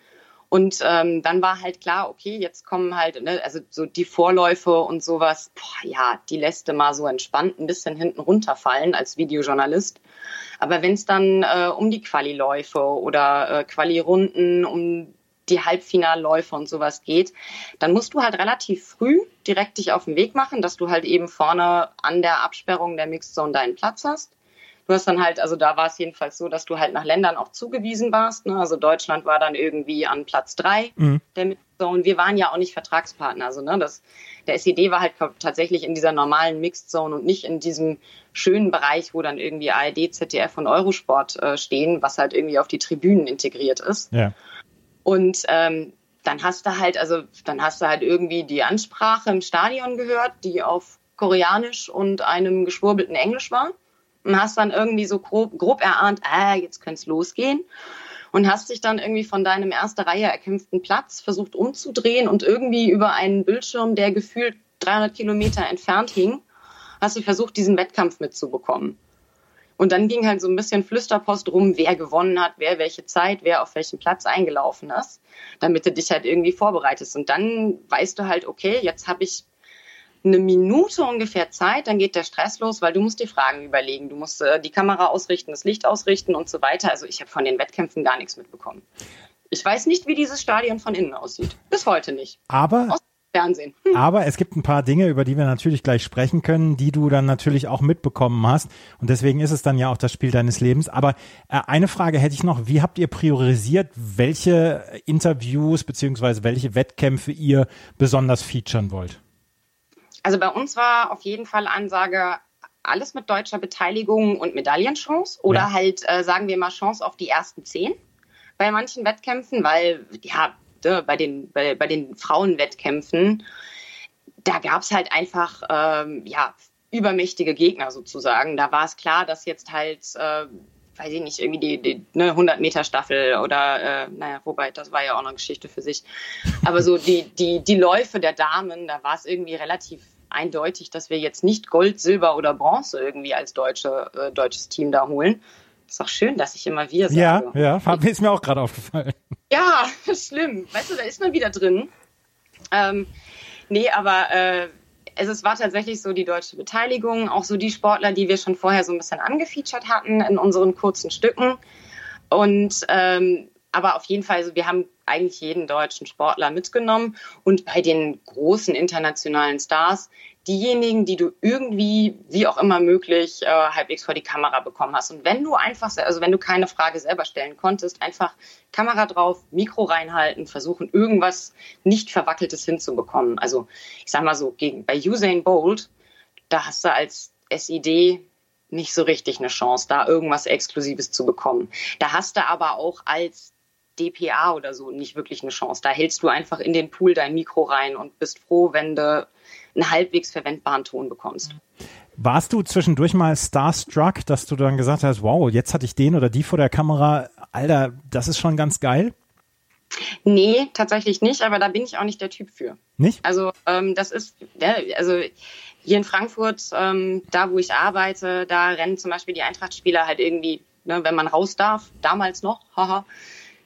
Und ähm, dann war halt klar, okay, jetzt kommen halt, ne, also so die Vorläufe und sowas, boah, ja, die lässt du mal so entspannt ein bisschen hinten runterfallen als Videojournalist. Aber wenn es dann äh, um die Quali-Läufe oder äh, Quali-Runden, um die Halbfinalläufe und sowas geht, dann musst du halt relativ früh direkt dich auf den Weg machen, dass du halt eben vorne an der Absperrung der Mixed Zone deinen Platz hast. Du hast dann halt, also da war es jedenfalls so, dass du halt nach Ländern auch zugewiesen warst. Ne? Also Deutschland war dann irgendwie an Platz drei mhm. der Mixed-Zone. Wir waren ja auch nicht Vertragspartner. Also ne, das, der SED war halt tatsächlich in dieser normalen Mixed-Zone und nicht in diesem schönen Bereich, wo dann irgendwie ARD, ZDF und Eurosport äh, stehen, was halt irgendwie auf die Tribünen integriert ist. Ja. Und ähm, dann hast du halt, also dann hast du halt irgendwie die Ansprache im Stadion gehört, die auf Koreanisch und einem geschwurbelten Englisch war. Und hast dann irgendwie so grob, grob erahnt, ah, jetzt könnte es losgehen. Und hast dich dann irgendwie von deinem erster Reihe erkämpften Platz versucht umzudrehen und irgendwie über einen Bildschirm, der gefühlt 300 Kilometer entfernt hing, hast du versucht, diesen Wettkampf mitzubekommen. Und dann ging halt so ein bisschen Flüsterpost rum, wer gewonnen hat, wer welche Zeit, wer auf welchen Platz eingelaufen ist, damit du dich halt irgendwie vorbereitest. Und dann weißt du halt, okay, jetzt habe ich eine Minute ungefähr Zeit, dann geht der Stress los, weil du musst dir Fragen überlegen. Du musst äh, die Kamera ausrichten, das Licht ausrichten und so weiter. Also ich habe von den Wettkämpfen gar nichts mitbekommen. Ich weiß nicht, wie dieses Stadion von innen aussieht. Bis heute nicht. Aber Aus Fernsehen. Aber es gibt ein paar Dinge, über die wir natürlich gleich sprechen können, die du dann natürlich auch mitbekommen hast. Und deswegen ist es dann ja auch das Spiel deines Lebens. Aber äh, eine Frage hätte ich noch. Wie habt ihr priorisiert, welche Interviews beziehungsweise welche Wettkämpfe ihr besonders featuren wollt? Also bei uns war auf jeden Fall Ansage, alles mit deutscher Beteiligung und Medaillenchance oder Ja. halt, äh, sagen wir mal, Chance auf die ersten zehn bei manchen Wettkämpfen, weil ja, ne, bei den, bei, bei den Frauenwettkämpfen, da gab es halt einfach ähm, ja, übermächtige Gegner sozusagen. Da war es klar, dass jetzt halt, äh, weiß ich nicht, irgendwie die, die ne, 100 Meter Staffel oder, äh, naja, wobei, das war ja auch eine Geschichte für sich. Aber so die, die, die Läufe der Damen, da war es irgendwie relativ eindeutig, dass wir jetzt nicht Gold, Silber oder Bronze irgendwie als deutsche, äh, deutsches Team da holen. Ist auch schön, dass ich immer wir sage. Ja, ja, ist mir auch gerade aufgefallen. Ja, schlimm. Weißt du, da ist man wieder drin. Ähm, nee, aber äh, also es war tatsächlich so die deutsche Beteiligung, auch so die Sportler, die wir schon vorher so ein bisschen angefeatured hatten in unseren kurzen Stücken. Und ähm, aber auf jeden Fall, also wir haben eigentlich jeden deutschen Sportler mitgenommen und bei den großen internationalen Stars diejenigen, die du irgendwie, wie auch immer möglich, äh, halbwegs vor die Kamera bekommen hast. Und wenn du einfach, also wenn du keine Frage selber stellen konntest, einfach Kamera drauf, Mikro reinhalten, versuchen irgendwas nicht verwackeltes hinzubekommen. Also ich sag mal so, gegen, bei Usain Bolt, da hast du als SID nicht so richtig eine Chance, da irgendwas Exklusives zu bekommen. Da hast du aber auch als DPA oder so nicht wirklich eine Chance. Da hältst du einfach in den Pool dein Mikro rein und bist froh, wenn du einen halbwegs verwendbaren Ton bekommst. Warst du zwischendurch mal starstruck, dass du dann gesagt hast, wow, jetzt hatte ich den oder die vor der Kamera, Alter, das ist schon ganz geil? Nee, tatsächlich nicht, aber da bin ich auch nicht der Typ für. Nicht? Also ähm, das ist, ja, also hier in Frankfurt, ähm, da wo ich arbeite, da rennen zum Beispiel die Eintrachtspieler halt irgendwie, ne, wenn man raus darf, damals noch, haha,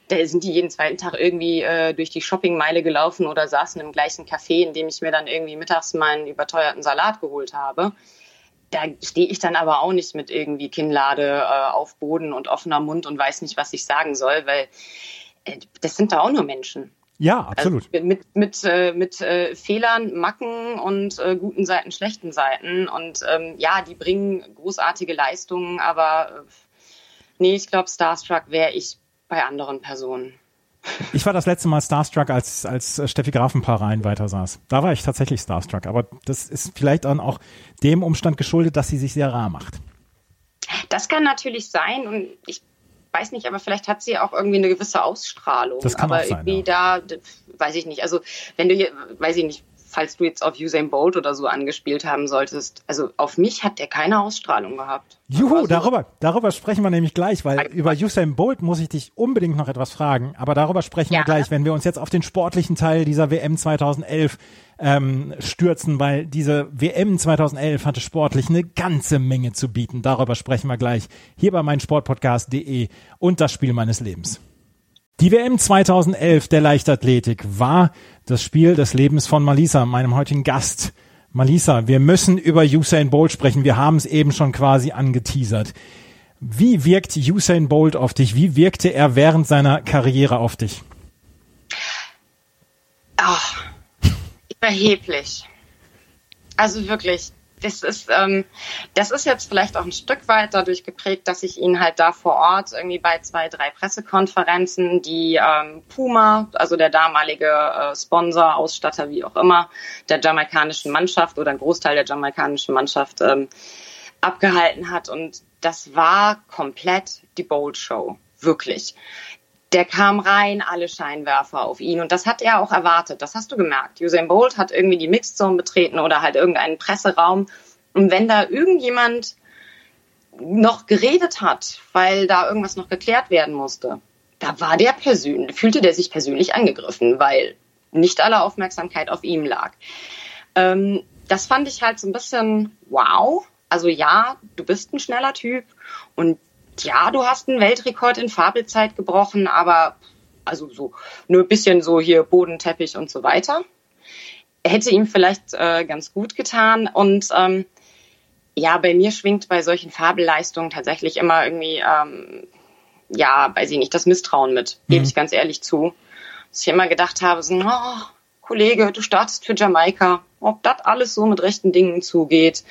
da sind die jeden zweiten Tag irgendwie äh, durch die Shoppingmeile gelaufen oder saßen im gleichen Café, in dem ich mir dann irgendwie mittags meinen überteuerten Salat geholt habe. Da stehe ich dann aber auch nicht mit irgendwie Kinnlade äh, auf Boden und offener Mund und weiß nicht, was ich sagen soll, weil äh, das sind da auch nur Menschen. Ja, absolut. Also mit mit, äh, mit äh, Fehlern, Macken und äh, guten Seiten, schlechten Seiten. Und ähm, ja, die bringen großartige Leistungen, aber äh, nee, ich glaube, Starstruck wäre ich bei anderen Personen. Ich war das letzte Mal starstruck, als, als äh, Steffi Grafenpaar rein weiter saß. Da war ich tatsächlich starstruck. Aber das ist vielleicht dann auch dem Umstand geschuldet, dass sie sich sehr rar macht. Das kann natürlich sein und ich weiß nicht, aber vielleicht hat sie auch irgendwie eine gewisse Ausstrahlung. Das kann aber auch sein, irgendwie da, d- weiß ich nicht. Also wenn du hier, weiß ich nicht, falls du jetzt auf Usain Bolt oder so angespielt haben solltest, also auf mich hat der keine Ausstrahlung gehabt. Juhu, Also- darüber, darüber sprechen wir nämlich gleich, weil Ein- über Usain Bolt muss ich dich unbedingt noch etwas fragen, aber darüber sprechen wir Ja. gleich, wenn wir uns jetzt auf den sportlichen Teil dieser WM 2011 ähm, stürzen, weil diese WM 2011 hatte sportlich eine ganze Menge zu bieten. Darüber sprechen wir gleich hier bei meinsportpodcast.de und das Spiel meines Lebens. Die WM 2011 der Leichtathletik war das Spiel des Lebens von Malisa, meinem heutigen Gast. Malisa, wir müssen über Usain Bolt sprechen. Wir haben es eben schon quasi angeteasert. Wie wirkt Usain Bolt auf dich? Wie wirkte er während seiner Karriere auf dich? Ach, überheblich. Also wirklich, das ist, ähm, das ist jetzt vielleicht auch ein Stück weit dadurch geprägt, dass ich ihn halt da vor Ort irgendwie bei zwei, drei Pressekonferenzen, die ähm, Puma, also der damalige äh, Sponsor, Ausstatter, wie auch immer, der jamaikanischen Mannschaft oder ein Großteil der jamaikanischen Mannschaft ähm, abgehalten hat. Und das war komplett die Bold Show. Wirklich der kam rein, alle Scheinwerfer auf ihn. Und das hat er auch erwartet. Das hast du gemerkt. Usain Bolt hat irgendwie die Mixed Zone betreten oder halt irgendeinen Presseraum. Und wenn da irgendjemand noch geredet hat, weil da irgendwas noch geklärt werden musste, da war der persönlich, fühlte der sich persönlich angegriffen, weil nicht alle Aufmerksamkeit auf ihm lag. Ähm, das fand ich halt so ein bisschen wow. Also ja, du bist ein schneller Typ und ja, du hast einen Weltrekord in Fabelzeit gebrochen, aber also so nur ein bisschen so hier Bodenteppich und so weiter. Hätte ihm vielleicht äh, ganz gut getan und ähm, ja, bei mir schwingt bei solchen Fabelleistungen tatsächlich immer irgendwie, ähm, ja, weiß ich nicht, das Misstrauen mit, mhm. gebe ich ganz ehrlich zu. Dass ich immer gedacht habe, so, oh, Kollege, du startest für Jamaika, ob das alles so mit rechten Dingen zugeht.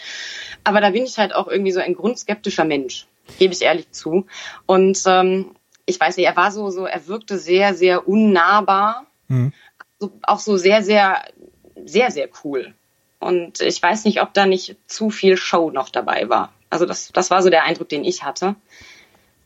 Aber da bin ich halt auch irgendwie so ein grundskeptischer Mensch, gebe ich ehrlich zu. Und ähm, ich weiß nicht, er war so, so, er wirkte sehr, sehr unnahbar, mhm. so, auch so sehr, sehr, sehr, sehr cool. Und ich weiß nicht, ob da nicht zu viel Show noch dabei war. Also das, das war so der Eindruck, den ich hatte.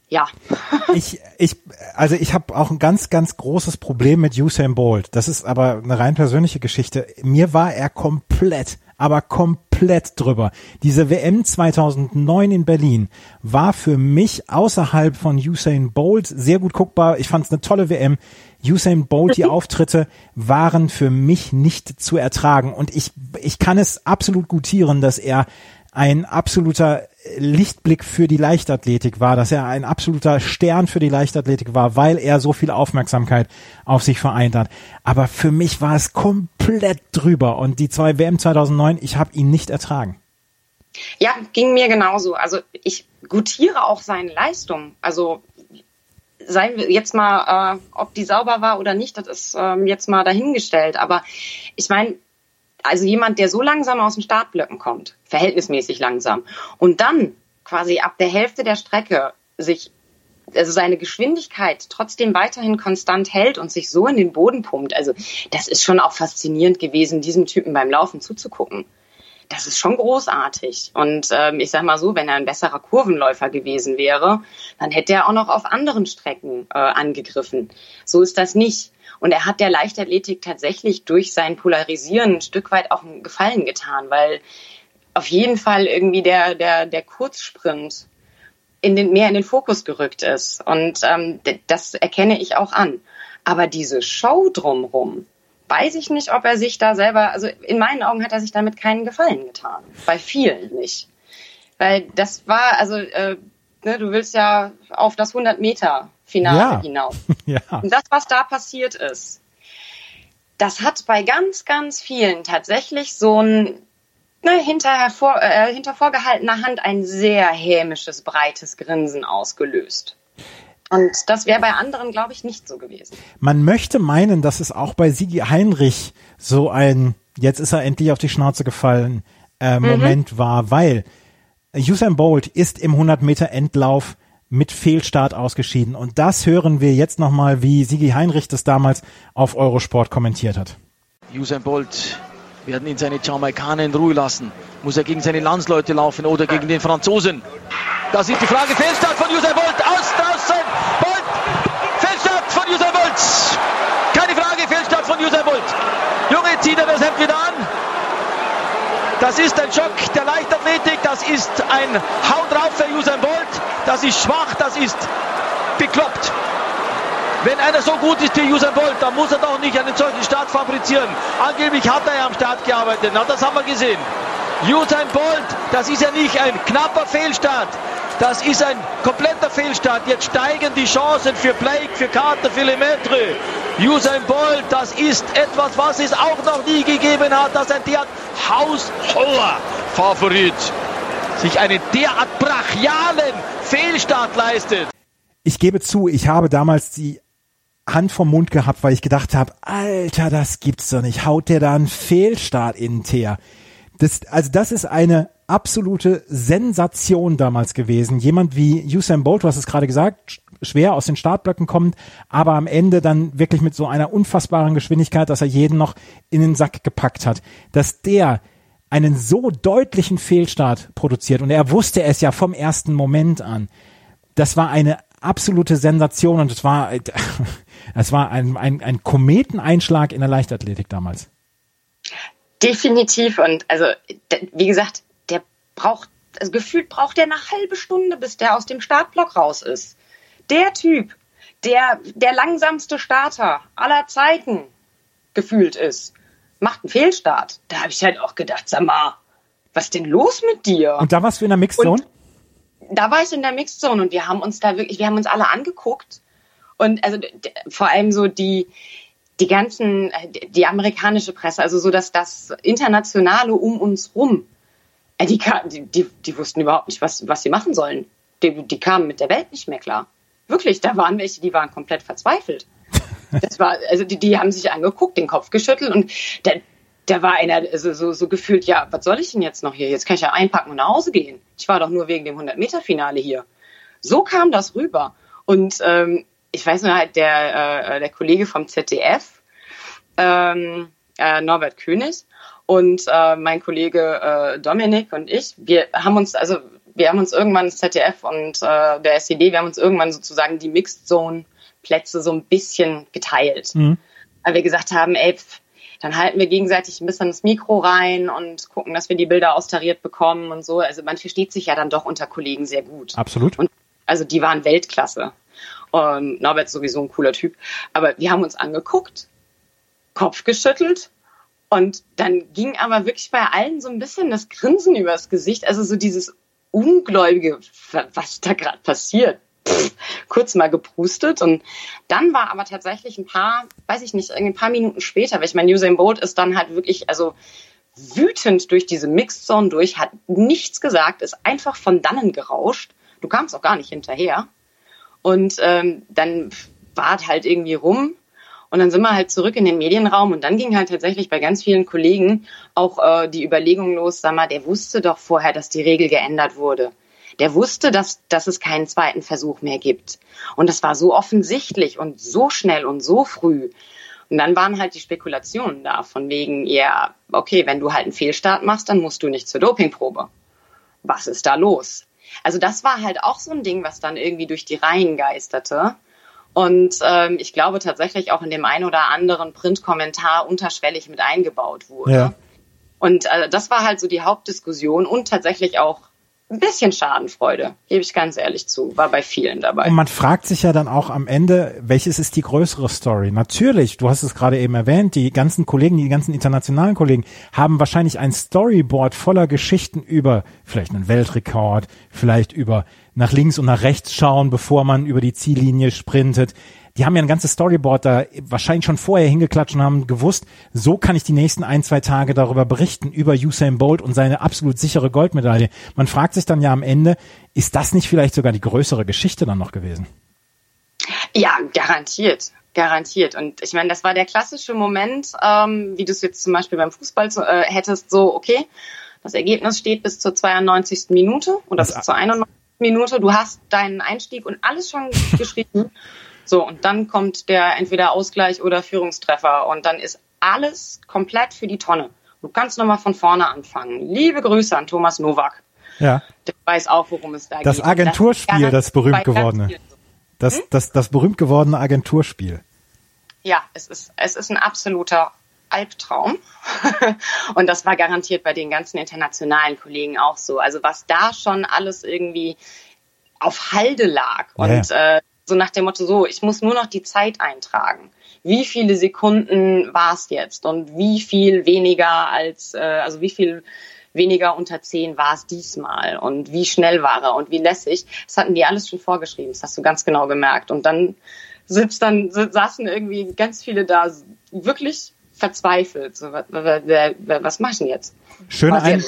Ja. ich, ich, also ich habe auch ein ganz, ganz großes Problem mit Usain Bolt. Das ist aber eine rein persönliche Geschichte. Mir war er komplett, aber komplett drüber. Diese WM 2009 in Berlin war für mich außerhalb von Usain Bolt sehr gut guckbar. Ich fand es eine tolle WM. Usain Bolt, die Auftritte waren für mich nicht zu ertragen. Und ich, ich kann es absolut gutieren, dass er ein absoluter Lichtblick für die Leichtathletik war, dass er ein absoluter Stern für die Leichtathletik war, weil er so viel Aufmerksamkeit auf sich vereint hat. Aber für mich war es komplett drüber und die zwei WM 2009, ich habe ihn nicht ertragen. Ja, ging mir genauso. Also ich gutiere auch seine Leistung. Also sei jetzt mal, äh, ob die sauber war oder nicht, das ist ähm, jetzt mal dahingestellt. Aber ich meine, also jemand, der so langsam aus den Startblöcken kommt, verhältnismäßig langsam, und dann quasi ab der Hälfte der Strecke sich also seine Geschwindigkeit trotzdem weiterhin konstant hält und sich so in den Boden pumpt. Also das ist schon auch faszinierend gewesen, diesem Typen beim Laufen zuzugucken das ist schon großartig. Und ähm, ich sag mal so, wenn er ein besserer Kurvenläufer gewesen wäre, dann hätte er auch noch auf anderen Strecken äh, angegriffen. So ist das nicht. Und er hat der Leichtathletik tatsächlich durch sein Polarisieren ein Stück weit auch einen Gefallen getan, weil auf jeden Fall irgendwie der, der, der Kurzsprint in den, mehr in den Fokus gerückt ist. Und ähm, das erkenne ich auch an. Aber diese Show drumrum, weiß ich nicht, ob er sich da selber, also in meinen Augen hat er sich damit keinen Gefallen getan. Bei vielen nicht. Weil das war, also äh, ne, du willst ja auf das 100 Meter Finale ja. hinaus. ja. Und das, was da passiert ist, das hat bei ganz, ganz vielen tatsächlich so ein ne, hinter, vor, äh, hinter vorgehaltener Hand ein sehr hämisches, breites Grinsen ausgelöst. Und das wäre bei anderen, glaube ich, nicht so gewesen. Man möchte meinen, dass es auch bei Sigi Heinrich so ein, jetzt ist er endlich auf die Schnauze gefallen, äh, mhm. Moment war, weil Usain Bolt ist im 100 Meter Endlauf mit Fehlstart ausgeschieden. Und das hören wir jetzt nochmal, wie Sigi Heinrich das damals auf Eurosport kommentiert hat. Usain Bolt werden ihn seine Jamaikaner in Ruhe lassen. Muss er gegen seine Landsleute laufen oder gegen den Franzosen? Das ist die Frage. Fehlstart von Usain Bolt. Aus draußen. Bolt. Fehlstart von Usain Bolt. Keine Frage. Fehlstart von Usain Bolt. Junge, zieht er das Hemd wieder an. Das ist ein Schock der Leichtathletik. Das ist ein Hau drauf für Usain Bolt. Das ist schwach. Das ist bekloppt. Wenn einer so gut ist wie Usain Bolt, dann muss er doch nicht einen solchen Start fabrizieren. Angeblich hat er ja am Start gearbeitet. Na, das haben wir gesehen. Usain Bolt, das ist ja nicht ein knapper Fehlstart. Das ist ein kompletter Fehlstart. Jetzt steigen die Chancen für Blake, für Carter, für Lemaitre. Usain Bolt, das ist etwas, was es auch noch nie gegeben hat, dass ein derart haushoher Favorit sich einen derart brachialen Fehlstart leistet. Ich gebe zu, ich habe damals die Hand vom Mund gehabt, weil ich gedacht habe, Alter, das gibt's doch nicht. Haut der da einen Fehlstart in den Teer? Das, also das ist eine absolute Sensation damals gewesen. Jemand wie Usain Bolt, du hast es gerade gesagt, schwer aus den Startblöcken kommt, aber am Ende dann wirklich mit so einer unfassbaren Geschwindigkeit, dass er jeden noch in den Sack gepackt hat. Dass der einen so deutlichen Fehlstart produziert und er wusste es ja vom ersten Moment an. Das war eine absolute Sensation und es war, es war ein, ein, ein Kometeneinschlag in der Leichtathletik damals. Definitiv und also wie gesagt, der braucht, also gefühlt braucht der eine halbe Stunde, bis der aus dem Startblock raus ist. Der Typ, der der langsamste Starter aller Zeiten gefühlt ist, macht einen Fehlstart. Da habe ich halt auch gedacht, sag mal, was ist denn los mit dir? Und da warst du in der Mixzone? Und da war ich in der Mixzone und wir haben uns da wirklich, wir haben uns alle angeguckt und also vor allem so die die ganzen die amerikanische Presse, also so dass das internationale um uns rum, äh, die, die, die wussten überhaupt nicht, was was sie machen sollen. Die, die kamen mit der Welt nicht mehr klar. Wirklich, da waren welche, die waren komplett verzweifelt. Das war, also die, die haben sich angeguckt, den Kopf geschüttelt und da, da war einer also so, so gefühlt, ja, was soll ich denn jetzt noch hier? Jetzt kann ich ja einpacken und nach Hause gehen. Ich war doch nur wegen dem 100-Meter-Finale hier. So kam das rüber. Und ähm, ich weiß nur halt, der, äh, der Kollege vom ZDF, ähm, äh, Norbert König und äh, mein Kollege äh, Dominik und ich, wir haben uns, also wir haben uns irgendwann das ZDF und äh, der SED, wir haben uns irgendwann sozusagen die Mixed Zone Plätze so ein bisschen geteilt. Mhm. Weil wir gesagt haben, ey, pff, dann halten wir gegenseitig ein bisschen das Mikro rein und gucken, dass wir die Bilder austariert bekommen und so. Also man versteht sich ja dann doch unter Kollegen sehr gut. Absolut. Und also die waren Weltklasse. Um, Norbert ist sowieso ein cooler Typ. Aber wir haben uns angeguckt, Kopf geschüttelt und dann ging aber wirklich bei allen so ein bisschen das Grinsen übers Gesicht. Also so dieses Ungläubige, was da gerade passiert kurz mal geprustet und dann war aber tatsächlich ein paar, weiß ich nicht, ein paar Minuten später, weil ich mein Usain Bolt ist dann halt wirklich, also wütend durch diese Mixzone durch, hat nichts gesagt, ist einfach von dannen gerauscht. Du kamst auch gar nicht hinterher. Und ähm, dann war es halt irgendwie rum. Und dann sind wir halt zurück in den Medienraum und dann ging halt tatsächlich bei ganz vielen Kollegen auch äh, die Überlegung los, sag mal, der wusste doch vorher, dass die Regel geändert wurde der wusste, dass, dass es keinen zweiten Versuch mehr gibt. Und das war so offensichtlich und so schnell und so früh. Und dann waren halt die Spekulationen da, von wegen, ja, okay, wenn du halt einen Fehlstart machst, dann musst du nicht zur Dopingprobe. Was ist da los? Also das war halt auch so ein Ding, was dann irgendwie durch die Reihen geisterte. Und ähm, ich glaube tatsächlich auch in dem einen oder anderen Printkommentar unterschwellig mit eingebaut wurde. Ja. Und äh, das war halt so die Hauptdiskussion und tatsächlich auch ein bisschen Schadenfreude, gebe ich ganz ehrlich zu, war bei vielen dabei. Und man fragt sich ja dann auch am Ende, welches ist die größere Story? Natürlich, du hast es gerade eben erwähnt, die ganzen Kollegen, die ganzen internationalen Kollegen haben wahrscheinlich ein Storyboard voller Geschichten über vielleicht einen Weltrekord, vielleicht über nach links und nach rechts schauen, bevor man über die Ziellinie sprintet die haben ja ein ganzes Storyboard da wahrscheinlich schon vorher hingeklatscht und haben gewusst, so kann ich die nächsten ein, zwei Tage darüber berichten, über Usain Bolt und seine absolut sichere Goldmedaille. Man fragt sich dann ja am Ende, ist das nicht vielleicht sogar die größere Geschichte dann noch gewesen? Ja, garantiert. Garantiert. Und ich meine, das war der klassische Moment, ähm, wie du es jetzt zum Beispiel beim Fußball so, äh, hättest, so, okay, das Ergebnis steht bis zur 92. Minute oder das bis zur 91. Minute. Du hast deinen Einstieg und alles schon geschrieben. So, und dann kommt der entweder Ausgleich oder Führungstreffer und dann ist alles komplett für die Tonne. Du kannst nochmal von vorne anfangen. Liebe Grüße an Thomas Nowak. Ja. Der weiß auch, worum es da das geht. Agenturspiel, das, das berühmt gewordene. Das, das, das berühmt gewordene Agenturspiel. Ja, es ist, es ist ein absoluter Albtraum. und das war garantiert bei den ganzen internationalen Kollegen auch so. Also was da schon alles irgendwie auf Halde lag. Und ja. äh, so nach dem Motto, so, ich muss nur noch die Zeit eintragen. Wie viele Sekunden war es jetzt und wie viel weniger als, äh, also wie viel weniger unter zehn war es diesmal und wie schnell war er und wie lässig. Das hatten die alles schon vorgeschrieben, das hast du ganz genau gemerkt. Und dann sitzt dann, saßen irgendwie ganz viele da wirklich verzweifelt. So, was, was mache ich denn jetzt? Schöne, ein,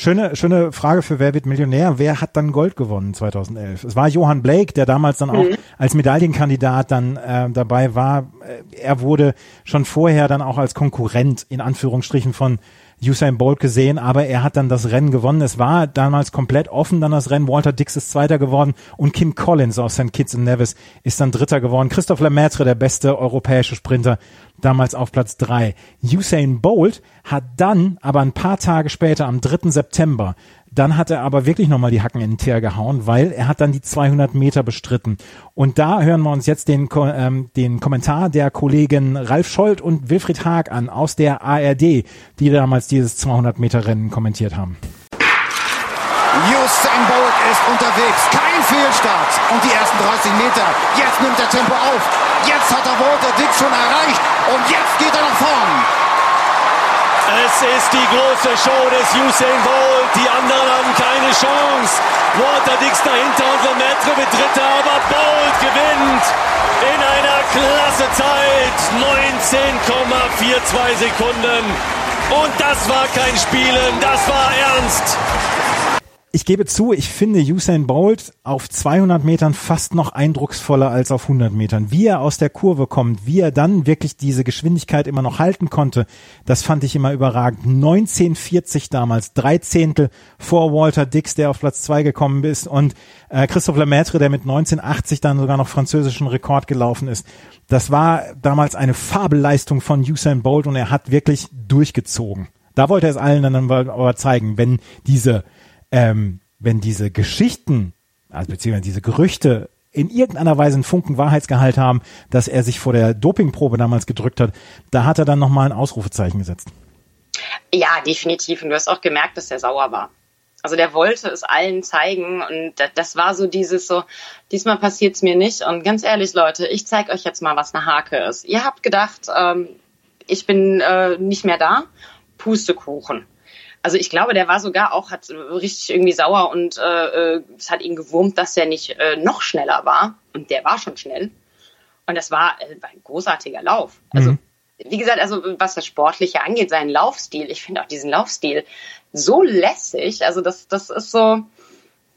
Schöne, schöne Frage für Wer wird Millionär? Wer hat dann Gold gewonnen 2011? Es war Johann Blake, der damals dann auch mhm. als Medaillenkandidat dann äh, dabei war. Er wurde schon vorher dann auch als Konkurrent in Anführungsstrichen von Usain Bolt gesehen, aber er hat dann das Rennen gewonnen. Es war damals komplett offen dann das Rennen. Walter Dix ist Zweiter geworden und Kim Collins aus St. Kitts und Nevis ist dann Dritter geworden. Christophe Lemaitre, der beste europäische Sprinter, damals auf Platz drei. Usain Bolt hat dann aber ein paar Tage später, am 3. September, Dann hat er aber wirklich nochmal die Hacken in den Teer gehauen, weil er hat dann die 200 Meter bestritten. Und da hören wir uns jetzt den, ähm, den Kommentar der Kollegen Ralf Scholz und Wilfried Haag an aus der ARD, die damals dieses 200 Meter Rennen kommentiert haben. Usain Bolt ist unterwegs. Kein Fehlstart. Und die ersten 30 Meter. Jetzt nimmt er Tempo auf. Jetzt hat er Walter Dick schon erreicht. Und jetzt geht er nach vorn. Es ist die große Show des Usain Bolt. Die anderen haben keine Chance. Walter Dix dahinter und Lemaitre wird Dritter, aber Bolt gewinnt in einer klasse Zeit. 19,42 Sekunden. Und das war kein Spielen, das war Ernst ich gebe zu, ich finde Usain Bolt auf 200 Metern fast noch eindrucksvoller als auf 100 Metern. Wie er aus der Kurve kommt, wie er dann wirklich diese Geschwindigkeit immer noch halten konnte, das fand ich immer überragend. 1940 damals, drei Zehntel vor Walter Dix, der auf Platz zwei gekommen ist und äh, Christophe Lemaitre, der mit 1980 dann sogar noch französischen Rekord gelaufen ist. Das war damals eine Fabelleistung von Usain Bolt und er hat wirklich durchgezogen. Da wollte er es allen dann aber zeigen, wenn diese ähm, wenn diese Geschichten, also beziehungsweise diese Gerüchte in irgendeiner Weise einen Funken Wahrheitsgehalt haben, dass er sich vor der Dopingprobe damals gedrückt hat, da hat er dann nochmal ein Ausrufezeichen gesetzt. Ja, definitiv. Und du hast auch gemerkt, dass er sauer war. Also der wollte es allen zeigen und das war so dieses so, diesmal passiert's mir nicht. Und ganz ehrlich, Leute, ich zeige euch jetzt mal, was eine Hake ist. Ihr habt gedacht, ähm, ich bin äh, nicht mehr da. Pustekuchen. Also ich glaube, der war sogar auch hat richtig irgendwie sauer und äh, äh, es hat ihn gewurmt, dass er nicht äh, noch schneller war. Und der war schon schnell. Und das war, äh, ein großartiger Lauf. Also mhm. wie gesagt, also was das Sportliche angeht, seinen Laufstil, ich finde auch diesen Laufstil so lässig. Also das, das ist so,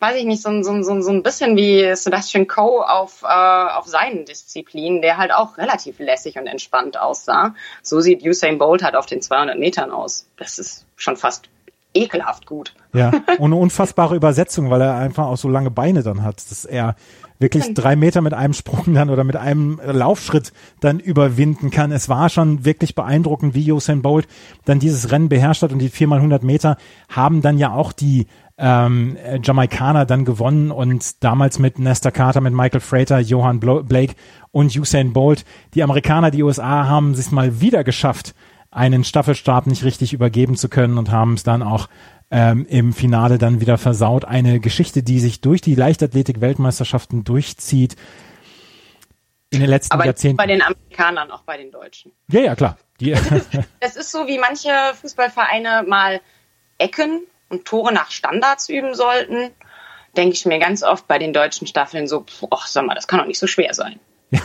weiß ich nicht, so, so, so, so ein bisschen wie Sebastian Coe auf, äh, auf seinen Disziplinen, der halt auch relativ lässig und entspannt aussah. So sieht Usain Bolt halt auf den 200 Metern aus. Das ist schon fast ekelhaft gut. Ja, und eine unfassbare Übersetzung, weil er einfach auch so lange Beine dann hat, dass er wirklich drei Meter mit einem Sprung dann oder mit einem Laufschritt dann überwinden kann. Es war schon wirklich beeindruckend, wie Usain Bolt dann dieses Rennen beherrscht hat und die viermal 100 Meter haben dann ja auch die ähm, Jamaikaner dann gewonnen und damals mit Nesta Carter, mit Michael Frater, Johann Blake und Usain Bolt. Die Amerikaner, die USA haben sich mal wieder geschafft, einen Staffelstab nicht richtig übergeben zu können und haben es dann auch ähm, im Finale dann wieder versaut. Eine Geschichte, die sich durch die Leichtathletik-Weltmeisterschaften durchzieht in den letzten Aber Jahrzehnten. bei den Amerikanern, auch bei den Deutschen. Ja, ja, klar. Die das ist so, wie manche Fußballvereine mal Ecken und Tore nach Standards üben sollten. Denke ich mir ganz oft bei den deutschen Staffeln so, ach, sag mal, das kann doch nicht so schwer sein. Ja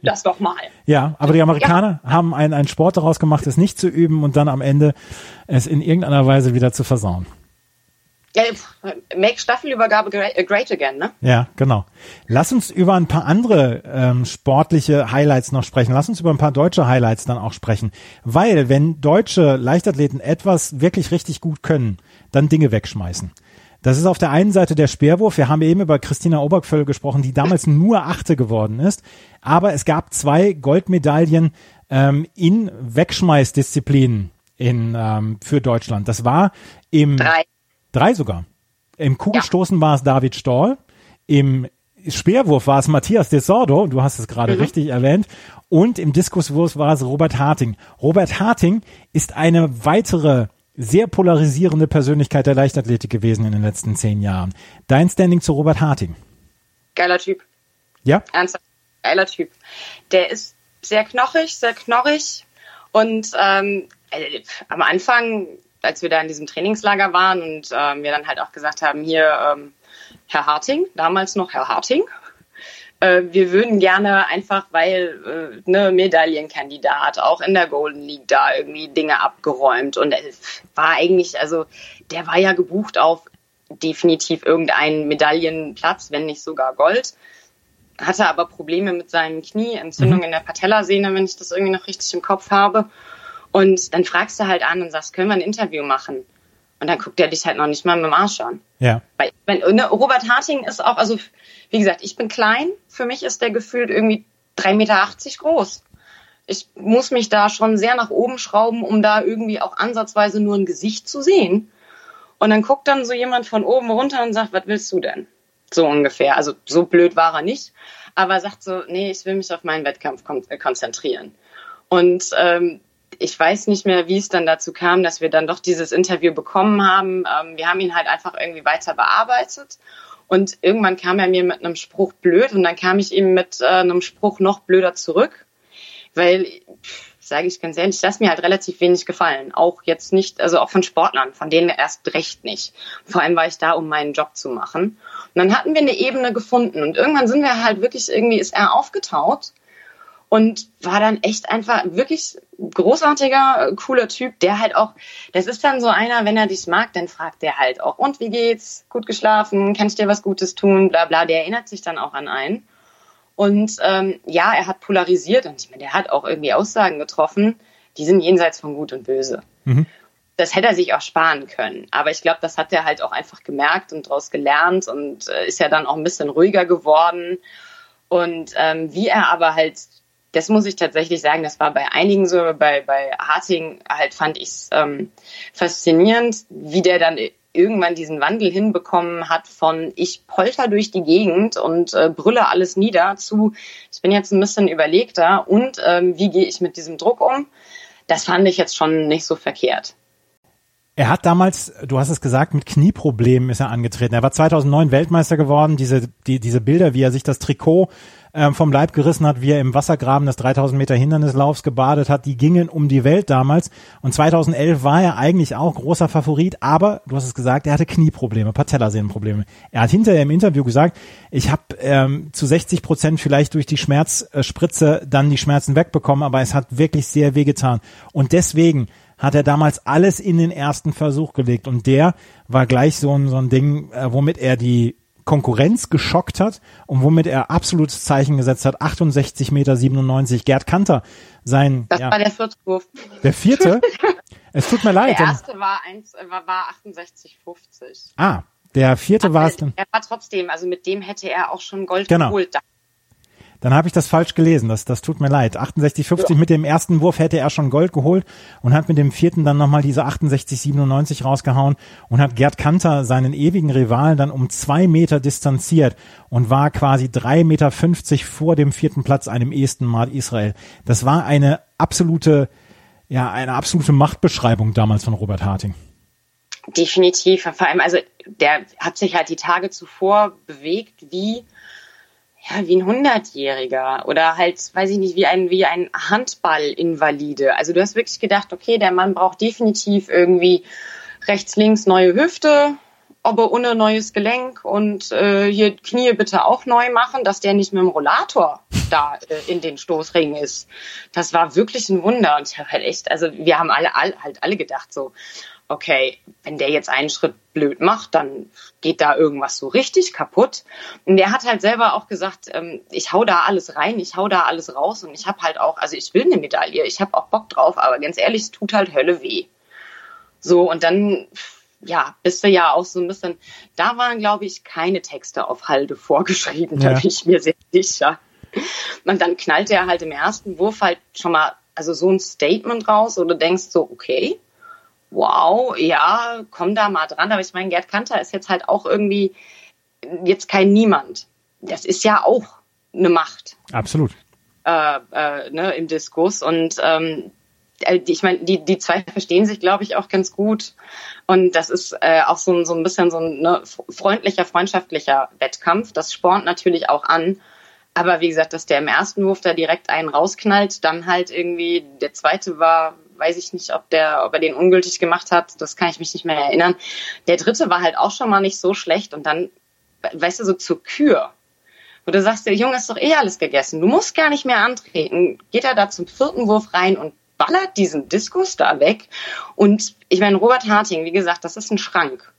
das doch mal. Ja, aber die Amerikaner ja. haben einen, einen Sport daraus gemacht, es nicht zu üben und dann am Ende es in irgendeiner Weise wieder zu versauen. Ja, make Staffelübergabe great again, ne? Ja, genau. Lass uns über ein paar andere ähm, sportliche Highlights noch sprechen. Lass uns über ein paar deutsche Highlights dann auch sprechen. Weil, wenn deutsche Leichtathleten etwas wirklich richtig gut können, dann Dinge wegschmeißen. Das ist auf der einen Seite der Speerwurf. Wir haben eben über Christina Obergföll gesprochen, die damals nur Achte geworden ist. Aber es gab zwei Goldmedaillen ähm, in Wegschmeißdisziplinen in, ähm, für Deutschland. Das war im drei, drei sogar. Im Kugelstoßen ja. war es David Stoll. Im Speerwurf war es Matthias de Sordo, du hast es gerade mhm. richtig erwähnt, und im Diskuswurf war es Robert Harting. Robert Harting ist eine weitere sehr polarisierende Persönlichkeit der Leichtathletik gewesen in den letzten zehn Jahren. Dein Standing zu Robert Harting? Geiler Typ. Ja? Ernsthaft, geiler Typ. Der ist sehr knochig, sehr knorrig und ähm, äh, am Anfang, als wir da in diesem Trainingslager waren und ähm, wir dann halt auch gesagt haben, hier ähm, Herr Harting, damals noch Herr Harting, äh, wir würden gerne einfach, weil äh, ne Medaillenkandidat, auch in der Golden League da irgendwie Dinge abgeräumt und es war eigentlich, also der war ja gebucht auf definitiv irgendeinen Medaillenplatz, wenn nicht sogar Gold. Hatte aber Probleme mit seinem Knie, Entzündung mhm. in der Patellasehne, wenn ich das irgendwie noch richtig im Kopf habe. Und dann fragst du halt an und sagst, können wir ein Interview machen? Und dann guckt er dich halt noch nicht mal mit dem Arsch an. Ja. Weil, wenn, ne, Robert Harting ist auch, also wie gesagt, ich bin klein. Für mich ist der gefühlt irgendwie 3,80 Meter groß. Ich muss mich da schon sehr nach oben schrauben, um da irgendwie auch ansatzweise nur ein Gesicht zu sehen. Und dann guckt dann so jemand von oben runter und sagt, was willst du denn? So ungefähr. Also so blöd war er nicht, aber sagt so, nee, ich will mich auf meinen Wettkampf kon äh, konzentrieren. Und ähm, ich weiß nicht mehr, wie es dann dazu kam, dass wir dann doch dieses Interview bekommen haben. Ähm, wir haben ihn halt einfach irgendwie weiter bearbeitet. Und irgendwann kam er mir mit einem Spruch blöd und dann kam ich ihm mit äh, einem Spruch noch blöder zurück. Weil, sage ich ganz ehrlich, das mir halt relativ wenig gefallen. Auch jetzt nicht, also auch von Sportlern, von denen erst recht nicht. Vor allem war ich da, um meinen Job zu machen. Und dann hatten wir eine Ebene gefunden und irgendwann sind wir halt wirklich irgendwie, ist er aufgetaut und war dann echt einfach wirklich großartiger, cooler Typ, der halt auch, das ist dann so einer, wenn er dich mag, dann fragt der halt auch, und wie geht's? Gut geschlafen? Kann ich dir was Gutes tun? Bla bla, der erinnert sich dann auch an einen. Und ähm, ja, er hat polarisiert und ich meine, der hat auch irgendwie Aussagen getroffen, die sind jenseits von Gut und Böse. Mhm. Das hätte er sich auch sparen können. Aber ich glaube, das hat er halt auch einfach gemerkt und daraus gelernt und äh, ist ja dann auch ein bisschen ruhiger geworden. Und ähm, wie er aber halt das muss ich tatsächlich sagen, das war bei einigen so, bei, bei Harting halt fand ich es ähm, faszinierend, wie der dann irgendwann diesen Wandel hinbekommen hat von ich polter durch die Gegend und äh, brülle alles nieder zu ich bin jetzt ein bisschen überlegter und ähm, wie gehe ich mit diesem Druck um. Das fand ich jetzt schon nicht so verkehrt. Er hat damals, du hast es gesagt, mit Knieproblemen ist er angetreten. Er war 2009 Weltmeister geworden. Diese, die, diese Bilder, wie er sich das Trikot ähm, vom Leib gerissen hat, wie er im Wassergraben des 3000 Meter Hindernislaufs gebadet hat, die gingen um die Welt damals. Und 2011 war er eigentlich auch großer Favorit, aber du hast es gesagt, er hatte Knieprobleme, Patellasehnenprobleme. Er hat hinterher im Interview gesagt, ich habe ähm, zu 60 Prozent vielleicht durch die Schmerzspritze dann die Schmerzen wegbekommen, aber es hat wirklich sehr wehgetan. Und deswegen hat er damals alles in den ersten Versuch gelegt und der war gleich so ein, so ein Ding, äh, womit er die Konkurrenz geschockt hat und womit er absolutes Zeichen gesetzt hat. 68 Meter 97. Gerd Kanter, sein. Das ja, war der vierte Wurf. Der vierte? es tut mir leid. Der erste war, eins, war, war 68,50. Ah, der vierte war es dann. Er war trotzdem, also mit dem hätte er auch schon Gold genau. geholt. Dann habe ich das falsch gelesen. Das, das tut mir leid. 68,50 ja. mit dem ersten Wurf hätte er schon Gold geholt und hat mit dem vierten dann nochmal diese 68,97 rausgehauen und hat Gerd Kanter, seinen ewigen Rivalen, dann um zwei Meter distanziert und war quasi drei Meter fünfzig vor dem vierten Platz, einem Esten Mad Israel. Das war eine absolute, ja, eine absolute Machtbeschreibung damals von Robert Harting. Definitiv. Vor allem, also der hat sich halt die Tage zuvor bewegt wie ja, wie ein Hundertjähriger oder halt, weiß ich nicht, wie ein, wie ein Handballinvalide. Also du hast wirklich gedacht, okay, der Mann braucht definitiv irgendwie rechts, links neue Hüfte, aber ohne neues Gelenk und äh, hier Knie bitte auch neu machen, dass der nicht mit dem Rollator da äh, in den Stoßring ist. Das war wirklich ein Wunder und ich habe halt echt, also wir haben alle, alle halt alle gedacht so, okay, wenn der jetzt einen Schritt blöd macht, dann geht da irgendwas so richtig kaputt. Und der hat halt selber auch gesagt, ähm, ich hau da alles rein, ich hau da alles raus und ich habe halt auch, also ich will eine Medaille, ich habe auch Bock drauf, aber ganz ehrlich, es tut halt Hölle weh. So, und dann, ja, bist du ja auch so ein bisschen, da waren, glaube ich, keine Texte auf Halde vorgeschrieben, ja. da bin ich mir sehr sicher. Und dann knallt er halt im ersten Wurf halt schon mal, also so ein Statement raus, du denkst so, okay, wow, ja, komm da mal dran. Aber ich meine, Gerd Kanter ist jetzt halt auch irgendwie jetzt kein Niemand. Das ist ja auch eine Macht. Absolut. Äh, äh, ne, Im Diskurs. Und ähm, äh, ich meine, die, die zwei verstehen sich, glaube ich, auch ganz gut. Und das ist äh, auch so, so ein bisschen so ein ne, freundlicher, freundschaftlicher Wettkampf. Das spornt natürlich auch an. Aber wie gesagt, dass der im ersten Wurf da direkt einen rausknallt, dann halt irgendwie, der zweite war, weiß ich nicht, ob der, ob er den ungültig gemacht hat, das kann ich mich nicht mehr erinnern. Der dritte war halt auch schon mal nicht so schlecht und dann, weißt du, so zur Kür. Wo du sagst, der Junge ist doch eh alles gegessen. Du musst gar nicht mehr antreten. Geht er da zum vierten Wurf rein und ballert diesen Diskus da weg. Und ich meine, Robert Harting, wie gesagt, das ist ein Schrank.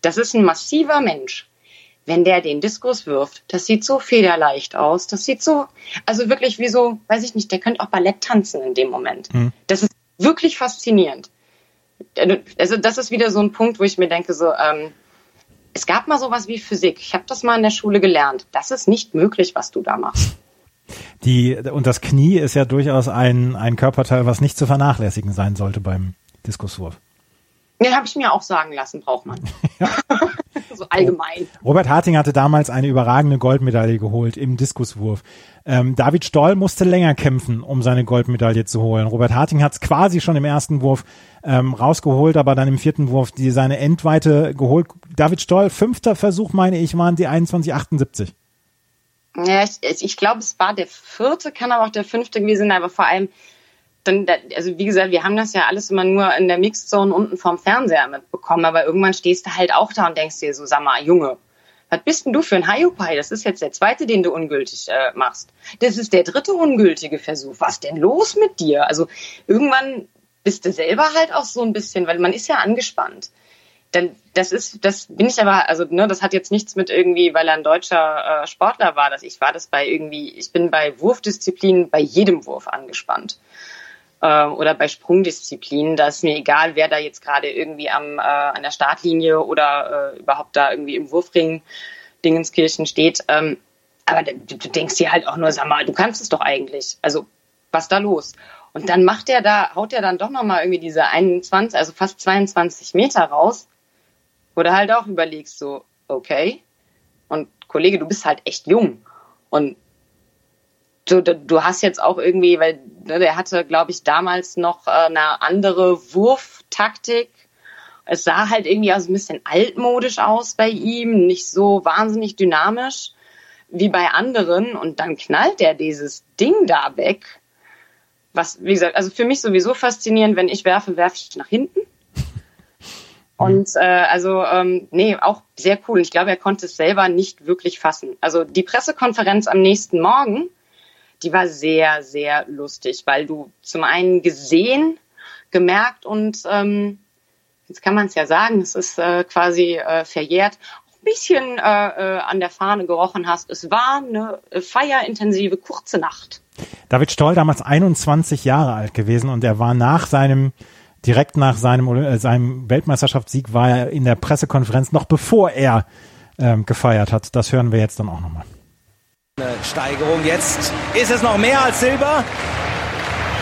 Das ist ein massiver Mensch wenn der den Diskus wirft, das sieht so federleicht aus. Das sieht so, also wirklich wie so, weiß ich nicht, der könnte auch Ballett tanzen in dem Moment. Mhm. Das ist wirklich faszinierend. Also das ist wieder so ein Punkt, wo ich mir denke, so, ähm, es gab mal sowas wie Physik. Ich habe das mal in der Schule gelernt. Das ist nicht möglich, was du da machst. Die, und das Knie ist ja durchaus ein, ein Körperteil, was nicht zu vernachlässigen sein sollte beim Diskuswurf. Nee, habe ich mir auch sagen lassen, braucht man. so allgemein. Robert Harting hatte damals eine überragende Goldmedaille geholt im Diskuswurf. Ähm, David Stoll musste länger kämpfen, um seine Goldmedaille zu holen. Robert Harting hat es quasi schon im ersten Wurf ähm, rausgeholt, aber dann im vierten Wurf die seine Endweite geholt. David Stoll, fünfter Versuch, meine ich, waren die 21,78. Ja, ich, ich glaube, es war der vierte, kann aber auch der fünfte gewesen sein, aber vor allem dann, also wie gesagt, wir haben das ja alles immer nur in der Mixzone unten vorm Fernseher mitbekommen, aber irgendwann stehst du halt auch da und denkst dir so, sag mal, Junge, was bist denn du für ein Hiopai? Das ist jetzt der zweite, den du ungültig äh, machst. Das ist der dritte ungültige Versuch. Was denn los mit dir? Also irgendwann bist du selber halt auch so ein bisschen, weil man ist ja angespannt. Denn das ist, das bin ich aber, also ne, das hat jetzt nichts mit irgendwie, weil er ein deutscher äh, Sportler war, dass ich war das bei irgendwie, ich bin bei Wurfdisziplinen bei jedem Wurf angespannt äh, oder bei Sprungdisziplinen. Da ist mir egal, wer da jetzt gerade irgendwie am, äh, an der Startlinie oder äh, überhaupt da irgendwie im Wurfring Dingenskirchen steht. Ähm, aber du, du denkst dir halt auch nur, sag mal, du kannst es doch eigentlich. Also, was da los? Und dann macht er da, haut er dann doch nochmal irgendwie diese 21, also fast 22 Meter raus, wo du halt auch überlegst, so, okay. Und Kollege, du bist halt echt jung. Und du, du hast jetzt auch irgendwie, weil ne, der hatte, glaube ich, damals noch äh, eine andere Wurftaktik. Es sah halt irgendwie auch so ein bisschen altmodisch aus bei ihm, nicht so wahnsinnig dynamisch wie bei anderen. Und dann knallt er dieses Ding da weg. Was, wie gesagt, also für mich sowieso faszinierend, wenn ich werfe, werfe ich nach hinten. Und äh, also, ähm, nee, auch sehr cool. Ich glaube, er konnte es selber nicht wirklich fassen. Also die Pressekonferenz am nächsten Morgen, die war sehr, sehr lustig, weil du zum einen gesehen, gemerkt und ähm, jetzt kann man es ja sagen, es ist äh, quasi äh, verjährt, ein bisschen äh, äh, an der Fahne gerochen hast. Es war eine feierintensive kurze Nacht. David Stoll damals 21 Jahre alt gewesen und er war nach seinem direkt nach seinem, äh, seinem Weltmeisterschaftssieg war er in der Pressekonferenz noch bevor er ähm, gefeiert hat. Das hören wir jetzt dann auch nochmal. Eine Steigerung jetzt. Ist es noch mehr als Silber?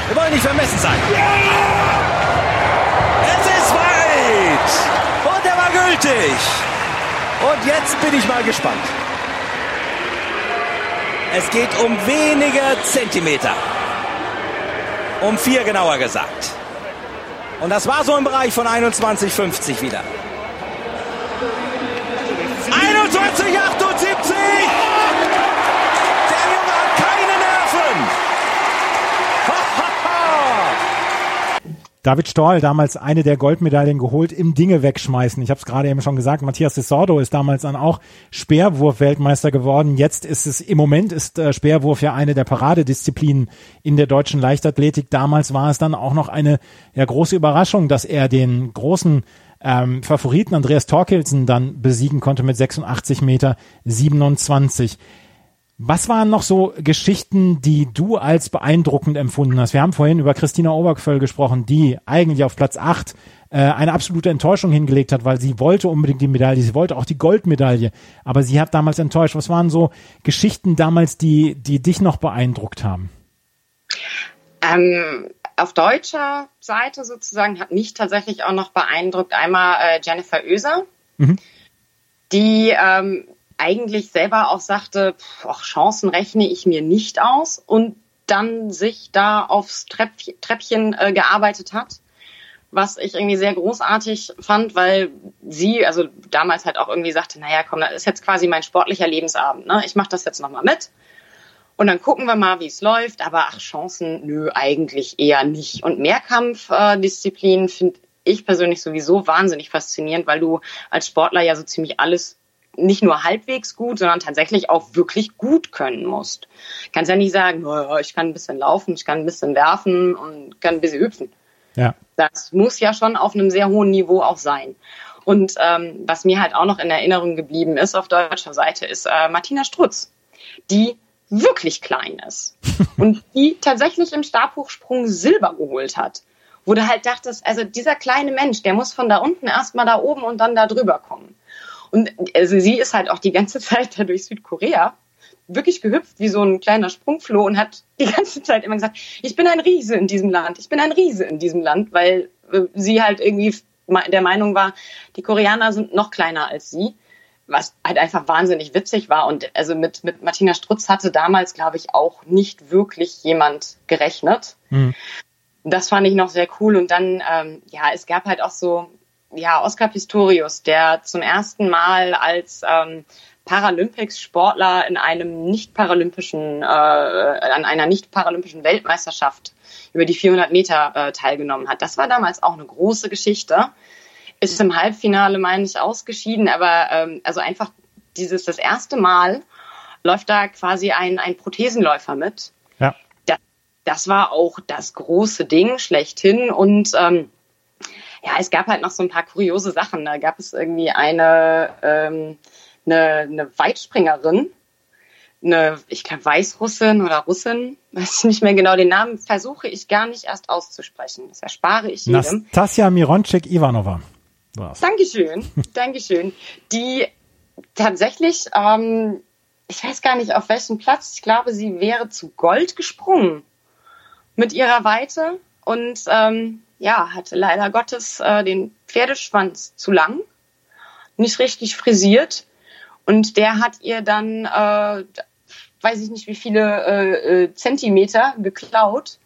Wir wollen nicht vermessen sein. Ja! Es ist weit! Und er war gültig. Und jetzt bin ich mal gespannt. Es geht um wenige Zentimeter. Um vier genauer gesagt. Und das war so im Bereich von 21,50 wieder. 21,78! David Storl damals eine der Goldmedaillen geholt im Dinge wegschmeißen. Ich habe es gerade eben schon gesagt, Matthias de Sordo ist damals dann auch Speerwurf-Weltmeister geworden. Jetzt ist es, im Moment ist äh, Speerwurf ja eine der Paradedisziplinen in der deutschen Leichtathletik. Damals war es dann auch noch eine ja, große Überraschung, dass er den großen ähm, Favoriten Andreas Torkelsen dann besiegen konnte mit 86 Meter 27. Was waren noch so Geschichten, die du als beeindruckend empfunden hast? Wir haben vorhin über Christina Obergföll gesprochen, die eigentlich auf Platz 8 äh, eine absolute Enttäuschung hingelegt hat, weil sie wollte unbedingt die Medaille, sie wollte auch die Goldmedaille, aber sie hat damals enttäuscht. Was waren so Geschichten damals, die, die dich noch beeindruckt haben? Ähm, auf deutscher Seite sozusagen hat mich tatsächlich auch noch beeindruckt einmal äh, Jennifer Oeser, mhm. die ähm, eigentlich selber auch sagte, ach, Chancen rechne ich mir nicht aus und dann sich da aufs Treppchen, Treppchen äh, gearbeitet hat, was ich irgendwie sehr großartig fand, weil sie, also damals halt auch irgendwie sagte, naja, komm, das ist jetzt quasi mein sportlicher Lebensabend, ne? Ich mache das jetzt nochmal mit. Und dann gucken wir mal, wie es läuft. Aber ach, Chancen, nö, eigentlich eher nicht. Und Mehrkampfdisziplinen äh, finde ich persönlich sowieso wahnsinnig faszinierend, weil du als Sportler ja so ziemlich alles nicht nur halbwegs gut, sondern tatsächlich auch wirklich gut können musst. Kannst ja nicht sagen, oh, ich kann ein bisschen laufen, ich kann ein bisschen werfen und kann ein bisschen hüpfen. Ja. Das muss ja schon auf einem sehr hohen Niveau auch sein. Und ähm, was mir halt auch noch in Erinnerung geblieben ist auf deutscher Seite, ist äh, Martina Strutz, die wirklich klein ist und die tatsächlich im Stabhochsprung Silber geholt hat. Wo du halt dachtest, also dieser kleine Mensch, der muss von da unten erstmal da oben und dann da drüber kommen. Und also sie ist halt auch die ganze Zeit da durch Südkorea wirklich gehüpft wie so ein kleiner Sprungfloh und hat die ganze Zeit immer gesagt, ich bin ein Riese in diesem Land, ich bin ein Riese in diesem Land, weil äh, sie halt irgendwie der Meinung war, die Koreaner sind noch kleiner als sie, was halt einfach wahnsinnig witzig war. Und also mit, mit Martina Strutz hatte damals, glaube ich, auch nicht wirklich jemand gerechnet. Mhm. Das fand ich noch sehr cool. Und dann, ähm, ja, es gab halt auch so, ja, Oscar Pistorius, der zum ersten Mal als ähm, Paralympics-Sportler in einem nicht paralympischen, äh, an einer nicht paralympischen Weltmeisterschaft über die 400 Meter äh, teilgenommen hat. Das war damals auch eine große Geschichte. Ist im Halbfinale, meine ich, ausgeschieden, aber ähm, also einfach dieses das erste Mal läuft da quasi ein, ein Prothesenläufer mit. Ja. Das, das war auch das große Ding schlechthin und ähm, ja, es gab halt noch so ein paar kuriose Sachen. Da gab es irgendwie eine ähm, eine, eine Weitspringerin, eine, ich glaube, Weißrussin oder Russin, weiß nicht mehr genau den Namen, versuche ich gar nicht erst auszusprechen. Das erspare ich jedem. Nastasia Mironczyk-Ivanova. Dankeschön, Dankeschön. Die tatsächlich, ähm, ich weiß gar nicht auf welchem Platz, ich glaube, sie wäre zu Gold gesprungen mit ihrer Weite und ähm, ja, hatte leider Gottes äh, den Pferdeschwanz zu lang, nicht richtig frisiert. Und der hat ihr dann, äh, weiß ich nicht wie viele äh, äh Zentimeter geklaut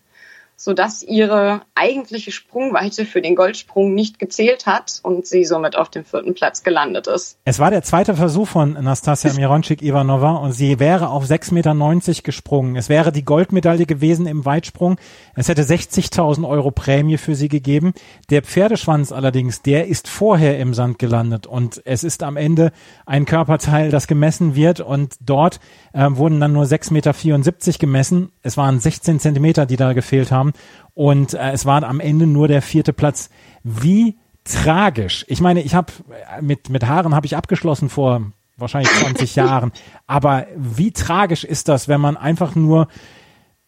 sodass ihre eigentliche Sprungweite für den Goldsprung nicht gezählt hat und sie somit auf dem vierten Platz gelandet ist. Es war der zweite Versuch von Nastasia Mironczyk-Ivanova und sie wäre auf 6,90 Meter gesprungen. Es wäre die Goldmedaille gewesen im Weitsprung. Es hätte 60.000 Euro Prämie für sie gegeben. Der Pferdeschwanz allerdings, der ist vorher im Sand gelandet und es ist am Ende ein Körperteil, das gemessen wird und dort äh, wurden dann nur 6,74 Meter gemessen. Es waren 16 Zentimeter, die da gefehlt haben haben. Und äh, es war am Ende nur der vierte Platz. Wie tragisch. Ich meine, ich habe äh, mit, mit Haaren habe ich abgeschlossen vor wahrscheinlich 20 Jahren. Aber wie tragisch ist das, wenn man einfach nur,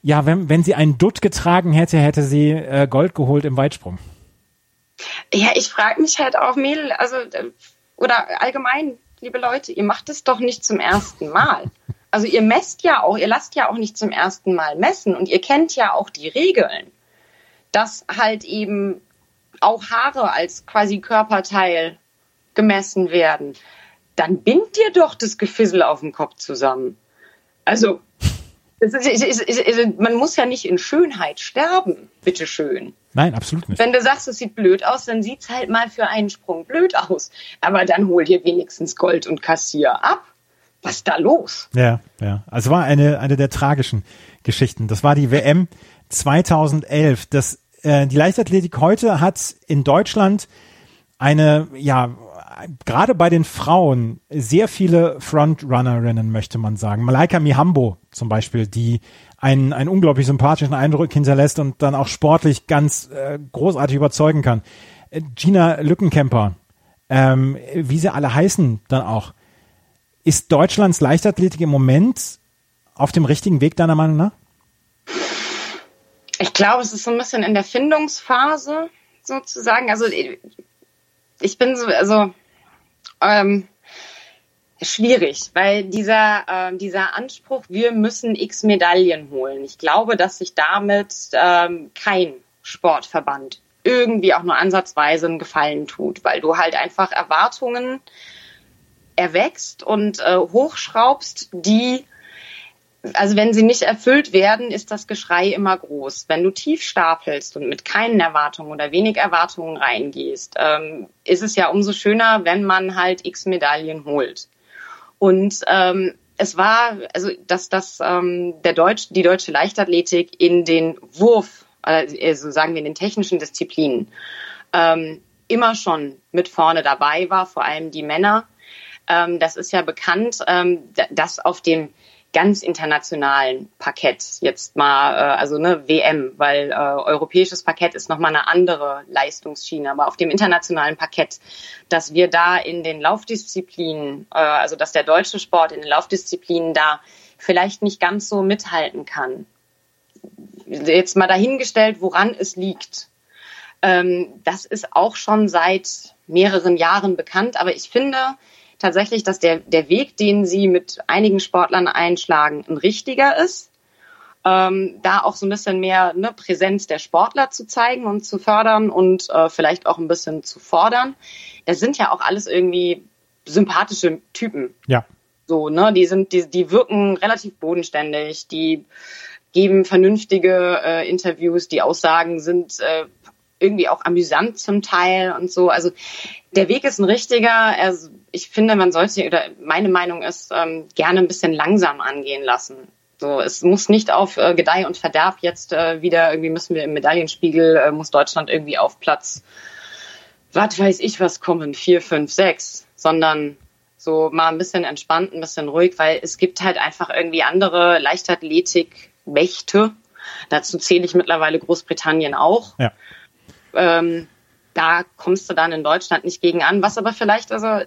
ja, wenn, wenn sie einen Dutt getragen hätte, hätte sie äh, Gold geholt im Weitsprung. Ja, ich frage mich halt auch, Mädel, also, äh, oder allgemein, liebe Leute, ihr macht es doch nicht zum ersten Mal. Also ihr messt ja auch, ihr lasst ja auch nicht zum ersten Mal messen und ihr kennt ja auch die Regeln, dass halt eben auch Haare als quasi Körperteil gemessen werden. Dann bindt ihr doch das Gefissel auf dem Kopf zusammen. Also ist, ist, ist, man muss ja nicht in Schönheit sterben, bitteschön. Nein, absolut nicht. Wenn du sagst, es sieht blöd aus, dann sieht's halt mal für einen Sprung blöd aus. Aber dann hol dir wenigstens Gold und kassier ab was ist da los? Ja, ja. Also war eine, eine der tragischen Geschichten. Das war die WM 2011. Das, äh, die Leichtathletik heute hat in Deutschland eine, ja, gerade bei den Frauen sehr viele Frontrunnerinnen, möchte man sagen. Malaika Mihambo zum Beispiel, die einen, einen unglaublich sympathischen Eindruck hinterlässt und dann auch sportlich ganz äh, großartig überzeugen kann. Äh, Gina Lückenkämper, ähm, wie sie alle heißen dann auch. Ist Deutschlands Leichtathletik im Moment auf dem richtigen Weg, deiner Meinung nach? Ich glaube, es ist so ein bisschen in der Findungsphase sozusagen. Also ich bin so, also ähm, schwierig, weil dieser, äh, dieser Anspruch, wir müssen x Medaillen holen. Ich glaube, dass sich damit ähm, kein Sportverband irgendwie auch nur ansatzweise einen Gefallen tut, weil du halt einfach Erwartungen erwächst und äh, hochschraubst, die, also wenn sie nicht erfüllt werden, ist das Geschrei immer groß. Wenn du tief stapelst und mit keinen Erwartungen oder wenig Erwartungen reingehst, ähm, ist es ja umso schöner, wenn man halt x Medaillen holt. Und ähm, es war, also dass das ähm, der Deutsch, die deutsche Leichtathletik in den Wurf, also sagen wir in den technischen Disziplinen, ähm, immer schon mit vorne dabei war, vor allem die Männer. Ähm, das ist ja bekannt, ähm, dass auf dem ganz internationalen Parkett jetzt mal, äh, also ne, WM, weil äh, europäisches Parkett ist nochmal eine andere Leistungsschiene, aber auf dem internationalen Parkett, dass wir da in den Laufdisziplinen, äh, also dass der deutsche Sport in den Laufdisziplinen da vielleicht nicht ganz so mithalten kann. Jetzt mal dahingestellt, woran es liegt. Ähm, das ist auch schon seit mehreren Jahren bekannt, aber ich finde, tatsächlich, dass der, der Weg, den sie mit einigen Sportlern einschlagen, ein richtiger ist. ähm, da auch so ein bisschen mehr ne, Präsenz der Sportler zu zeigen und zu fördern und äh, vielleicht auch ein bisschen zu fordern. Das sind ja auch alles irgendwie sympathische Typen. Ja. So, ne, die sind, die, die wirken relativ bodenständig, die geben vernünftige äh, Interviews, die Aussagen sind äh, irgendwie auch amüsant zum Teil und so. Also der Weg ist ein richtiger. Also ich finde, man sollte, oder meine Meinung ist, ähm, gerne ein bisschen langsam angehen lassen. So, es muss nicht auf äh, Gedeih und Verderb jetzt äh, wieder, irgendwie müssen wir im Medaillenspiegel, äh, muss Deutschland irgendwie auf Platz, was weiß ich was kommen, vier, fünf, sechs, sondern so mal ein bisschen entspannt, ein bisschen ruhig, weil es gibt halt einfach irgendwie andere Leichtathletik-Mächte. Dazu zähle ich mittlerweile Großbritannien auch. Ja. Ähm, da kommst du dann in Deutschland nicht gegen an. Was aber vielleicht, also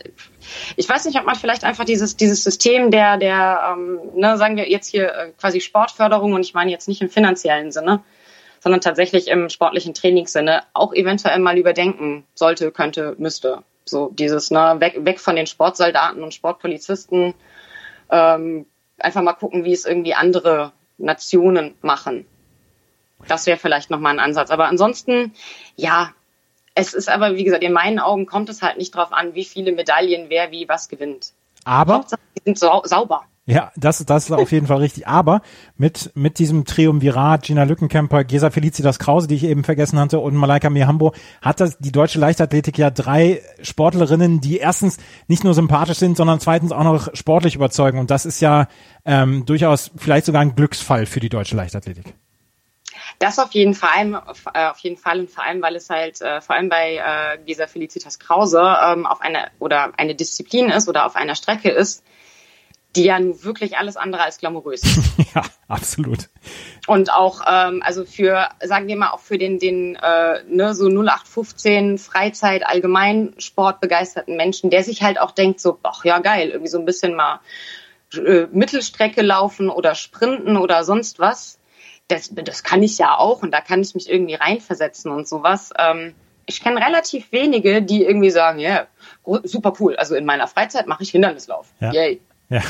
ich weiß nicht, ob man vielleicht einfach dieses dieses System der der ähm, ne, sagen wir jetzt hier äh, quasi Sportförderung und ich meine jetzt nicht im finanziellen Sinne, sondern tatsächlich im sportlichen Trainingssinne auch eventuell mal überdenken sollte, könnte, müsste. So dieses ne weg weg von den Sportsoldaten und Sportpolizisten. Ähm, einfach mal gucken, wie es irgendwie andere Nationen machen. Das wäre vielleicht nochmal ein Ansatz. Aber ansonsten, ja, es ist aber, wie gesagt, in meinen Augen kommt es halt nicht drauf an, wie viele Medaillen wer wie was gewinnt. Aber Hauptsache, die sind sau sauber. Ja, das, das ist auf jeden Fall richtig. Aber mit, mit diesem Triumvirat, Gina Lückenkämper, Gesa Felicitas Krause, die ich eben vergessen hatte, und Malaika Mihambo, hat das die deutsche Leichtathletik ja drei Sportlerinnen, die erstens nicht nur sympathisch sind, sondern zweitens auch noch sportlich überzeugen. Und das ist ja ähm, durchaus vielleicht sogar ein Glücksfall für die deutsche Leichtathletik. Das auf jeden Fall, äh, auf jeden Fall und vor allem, weil es halt äh, vor allem bei äh, dieser Felicitas Krause ähm, auf einer oder eine Disziplin ist oder auf einer Strecke ist, die ja nun wirklich alles andere als glamourös ist. ja, absolut. Und auch, ähm, also für, sagen wir mal, auch für den, den äh, ne, so 0815 Freizeit, allgemein sportbegeisterten Menschen, der sich halt auch denkt, so, ach ja, geil, irgendwie so ein bisschen mal äh, Mittelstrecke laufen oder sprinten oder sonst was. Das, das kann ich ja auch und da kann ich mich irgendwie reinversetzen und sowas. Ähm, ich kenne relativ wenige, die irgendwie sagen, ja, yeah, super cool. Also in meiner Freizeit mache ich Hindernislauf. Ja. Yay. Ja.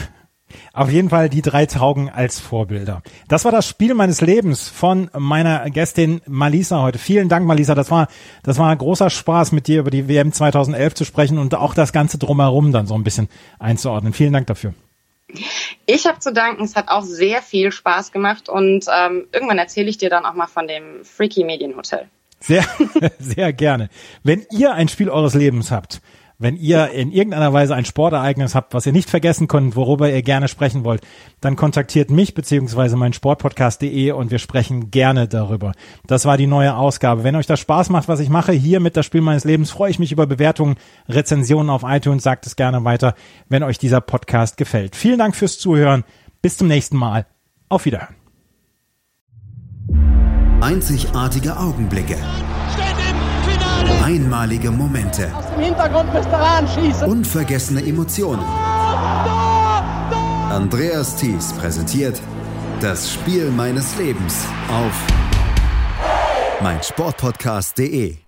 Auf jeden Fall die drei taugen als Vorbilder. Das war das Spiel meines Lebens von meiner Gästin Malisa heute. Vielen Dank, Malisa. Das war, das war ein großer Spaß, mit dir über die WM 2011 zu sprechen und auch das Ganze drumherum dann so ein bisschen einzuordnen. Vielen Dank dafür. Ich habe zu danken. Es hat auch sehr viel Spaß gemacht und ähm, irgendwann erzähle ich dir dann auch mal von dem Freaky Medienhotel. Sehr, sehr gerne. Wenn ihr ein Spiel eures Lebens habt, wenn ihr in irgendeiner Weise ein Sportereignis habt, was ihr nicht vergessen könnt, worüber ihr gerne sprechen wollt, dann kontaktiert mich beziehungsweise mein Sportpodcast.de und wir sprechen gerne darüber. Das war die neue Ausgabe. Wenn euch das Spaß macht, was ich mache, hier mit das Spiel meines Lebens, freue ich mich über Bewertungen, Rezensionen auf iTunes. Sagt es gerne weiter, wenn euch dieser Podcast gefällt. Vielen Dank fürs Zuhören. Bis zum nächsten Mal. Auf Wiederhören. Einzigartige Augenblicke. Einmalige Momente. Aus dem Hintergrund müsst ihr anschießen. Unvergessene Emotionen. Andreas Thies präsentiert das Spiel meines Lebens auf meinsportpodcast.de.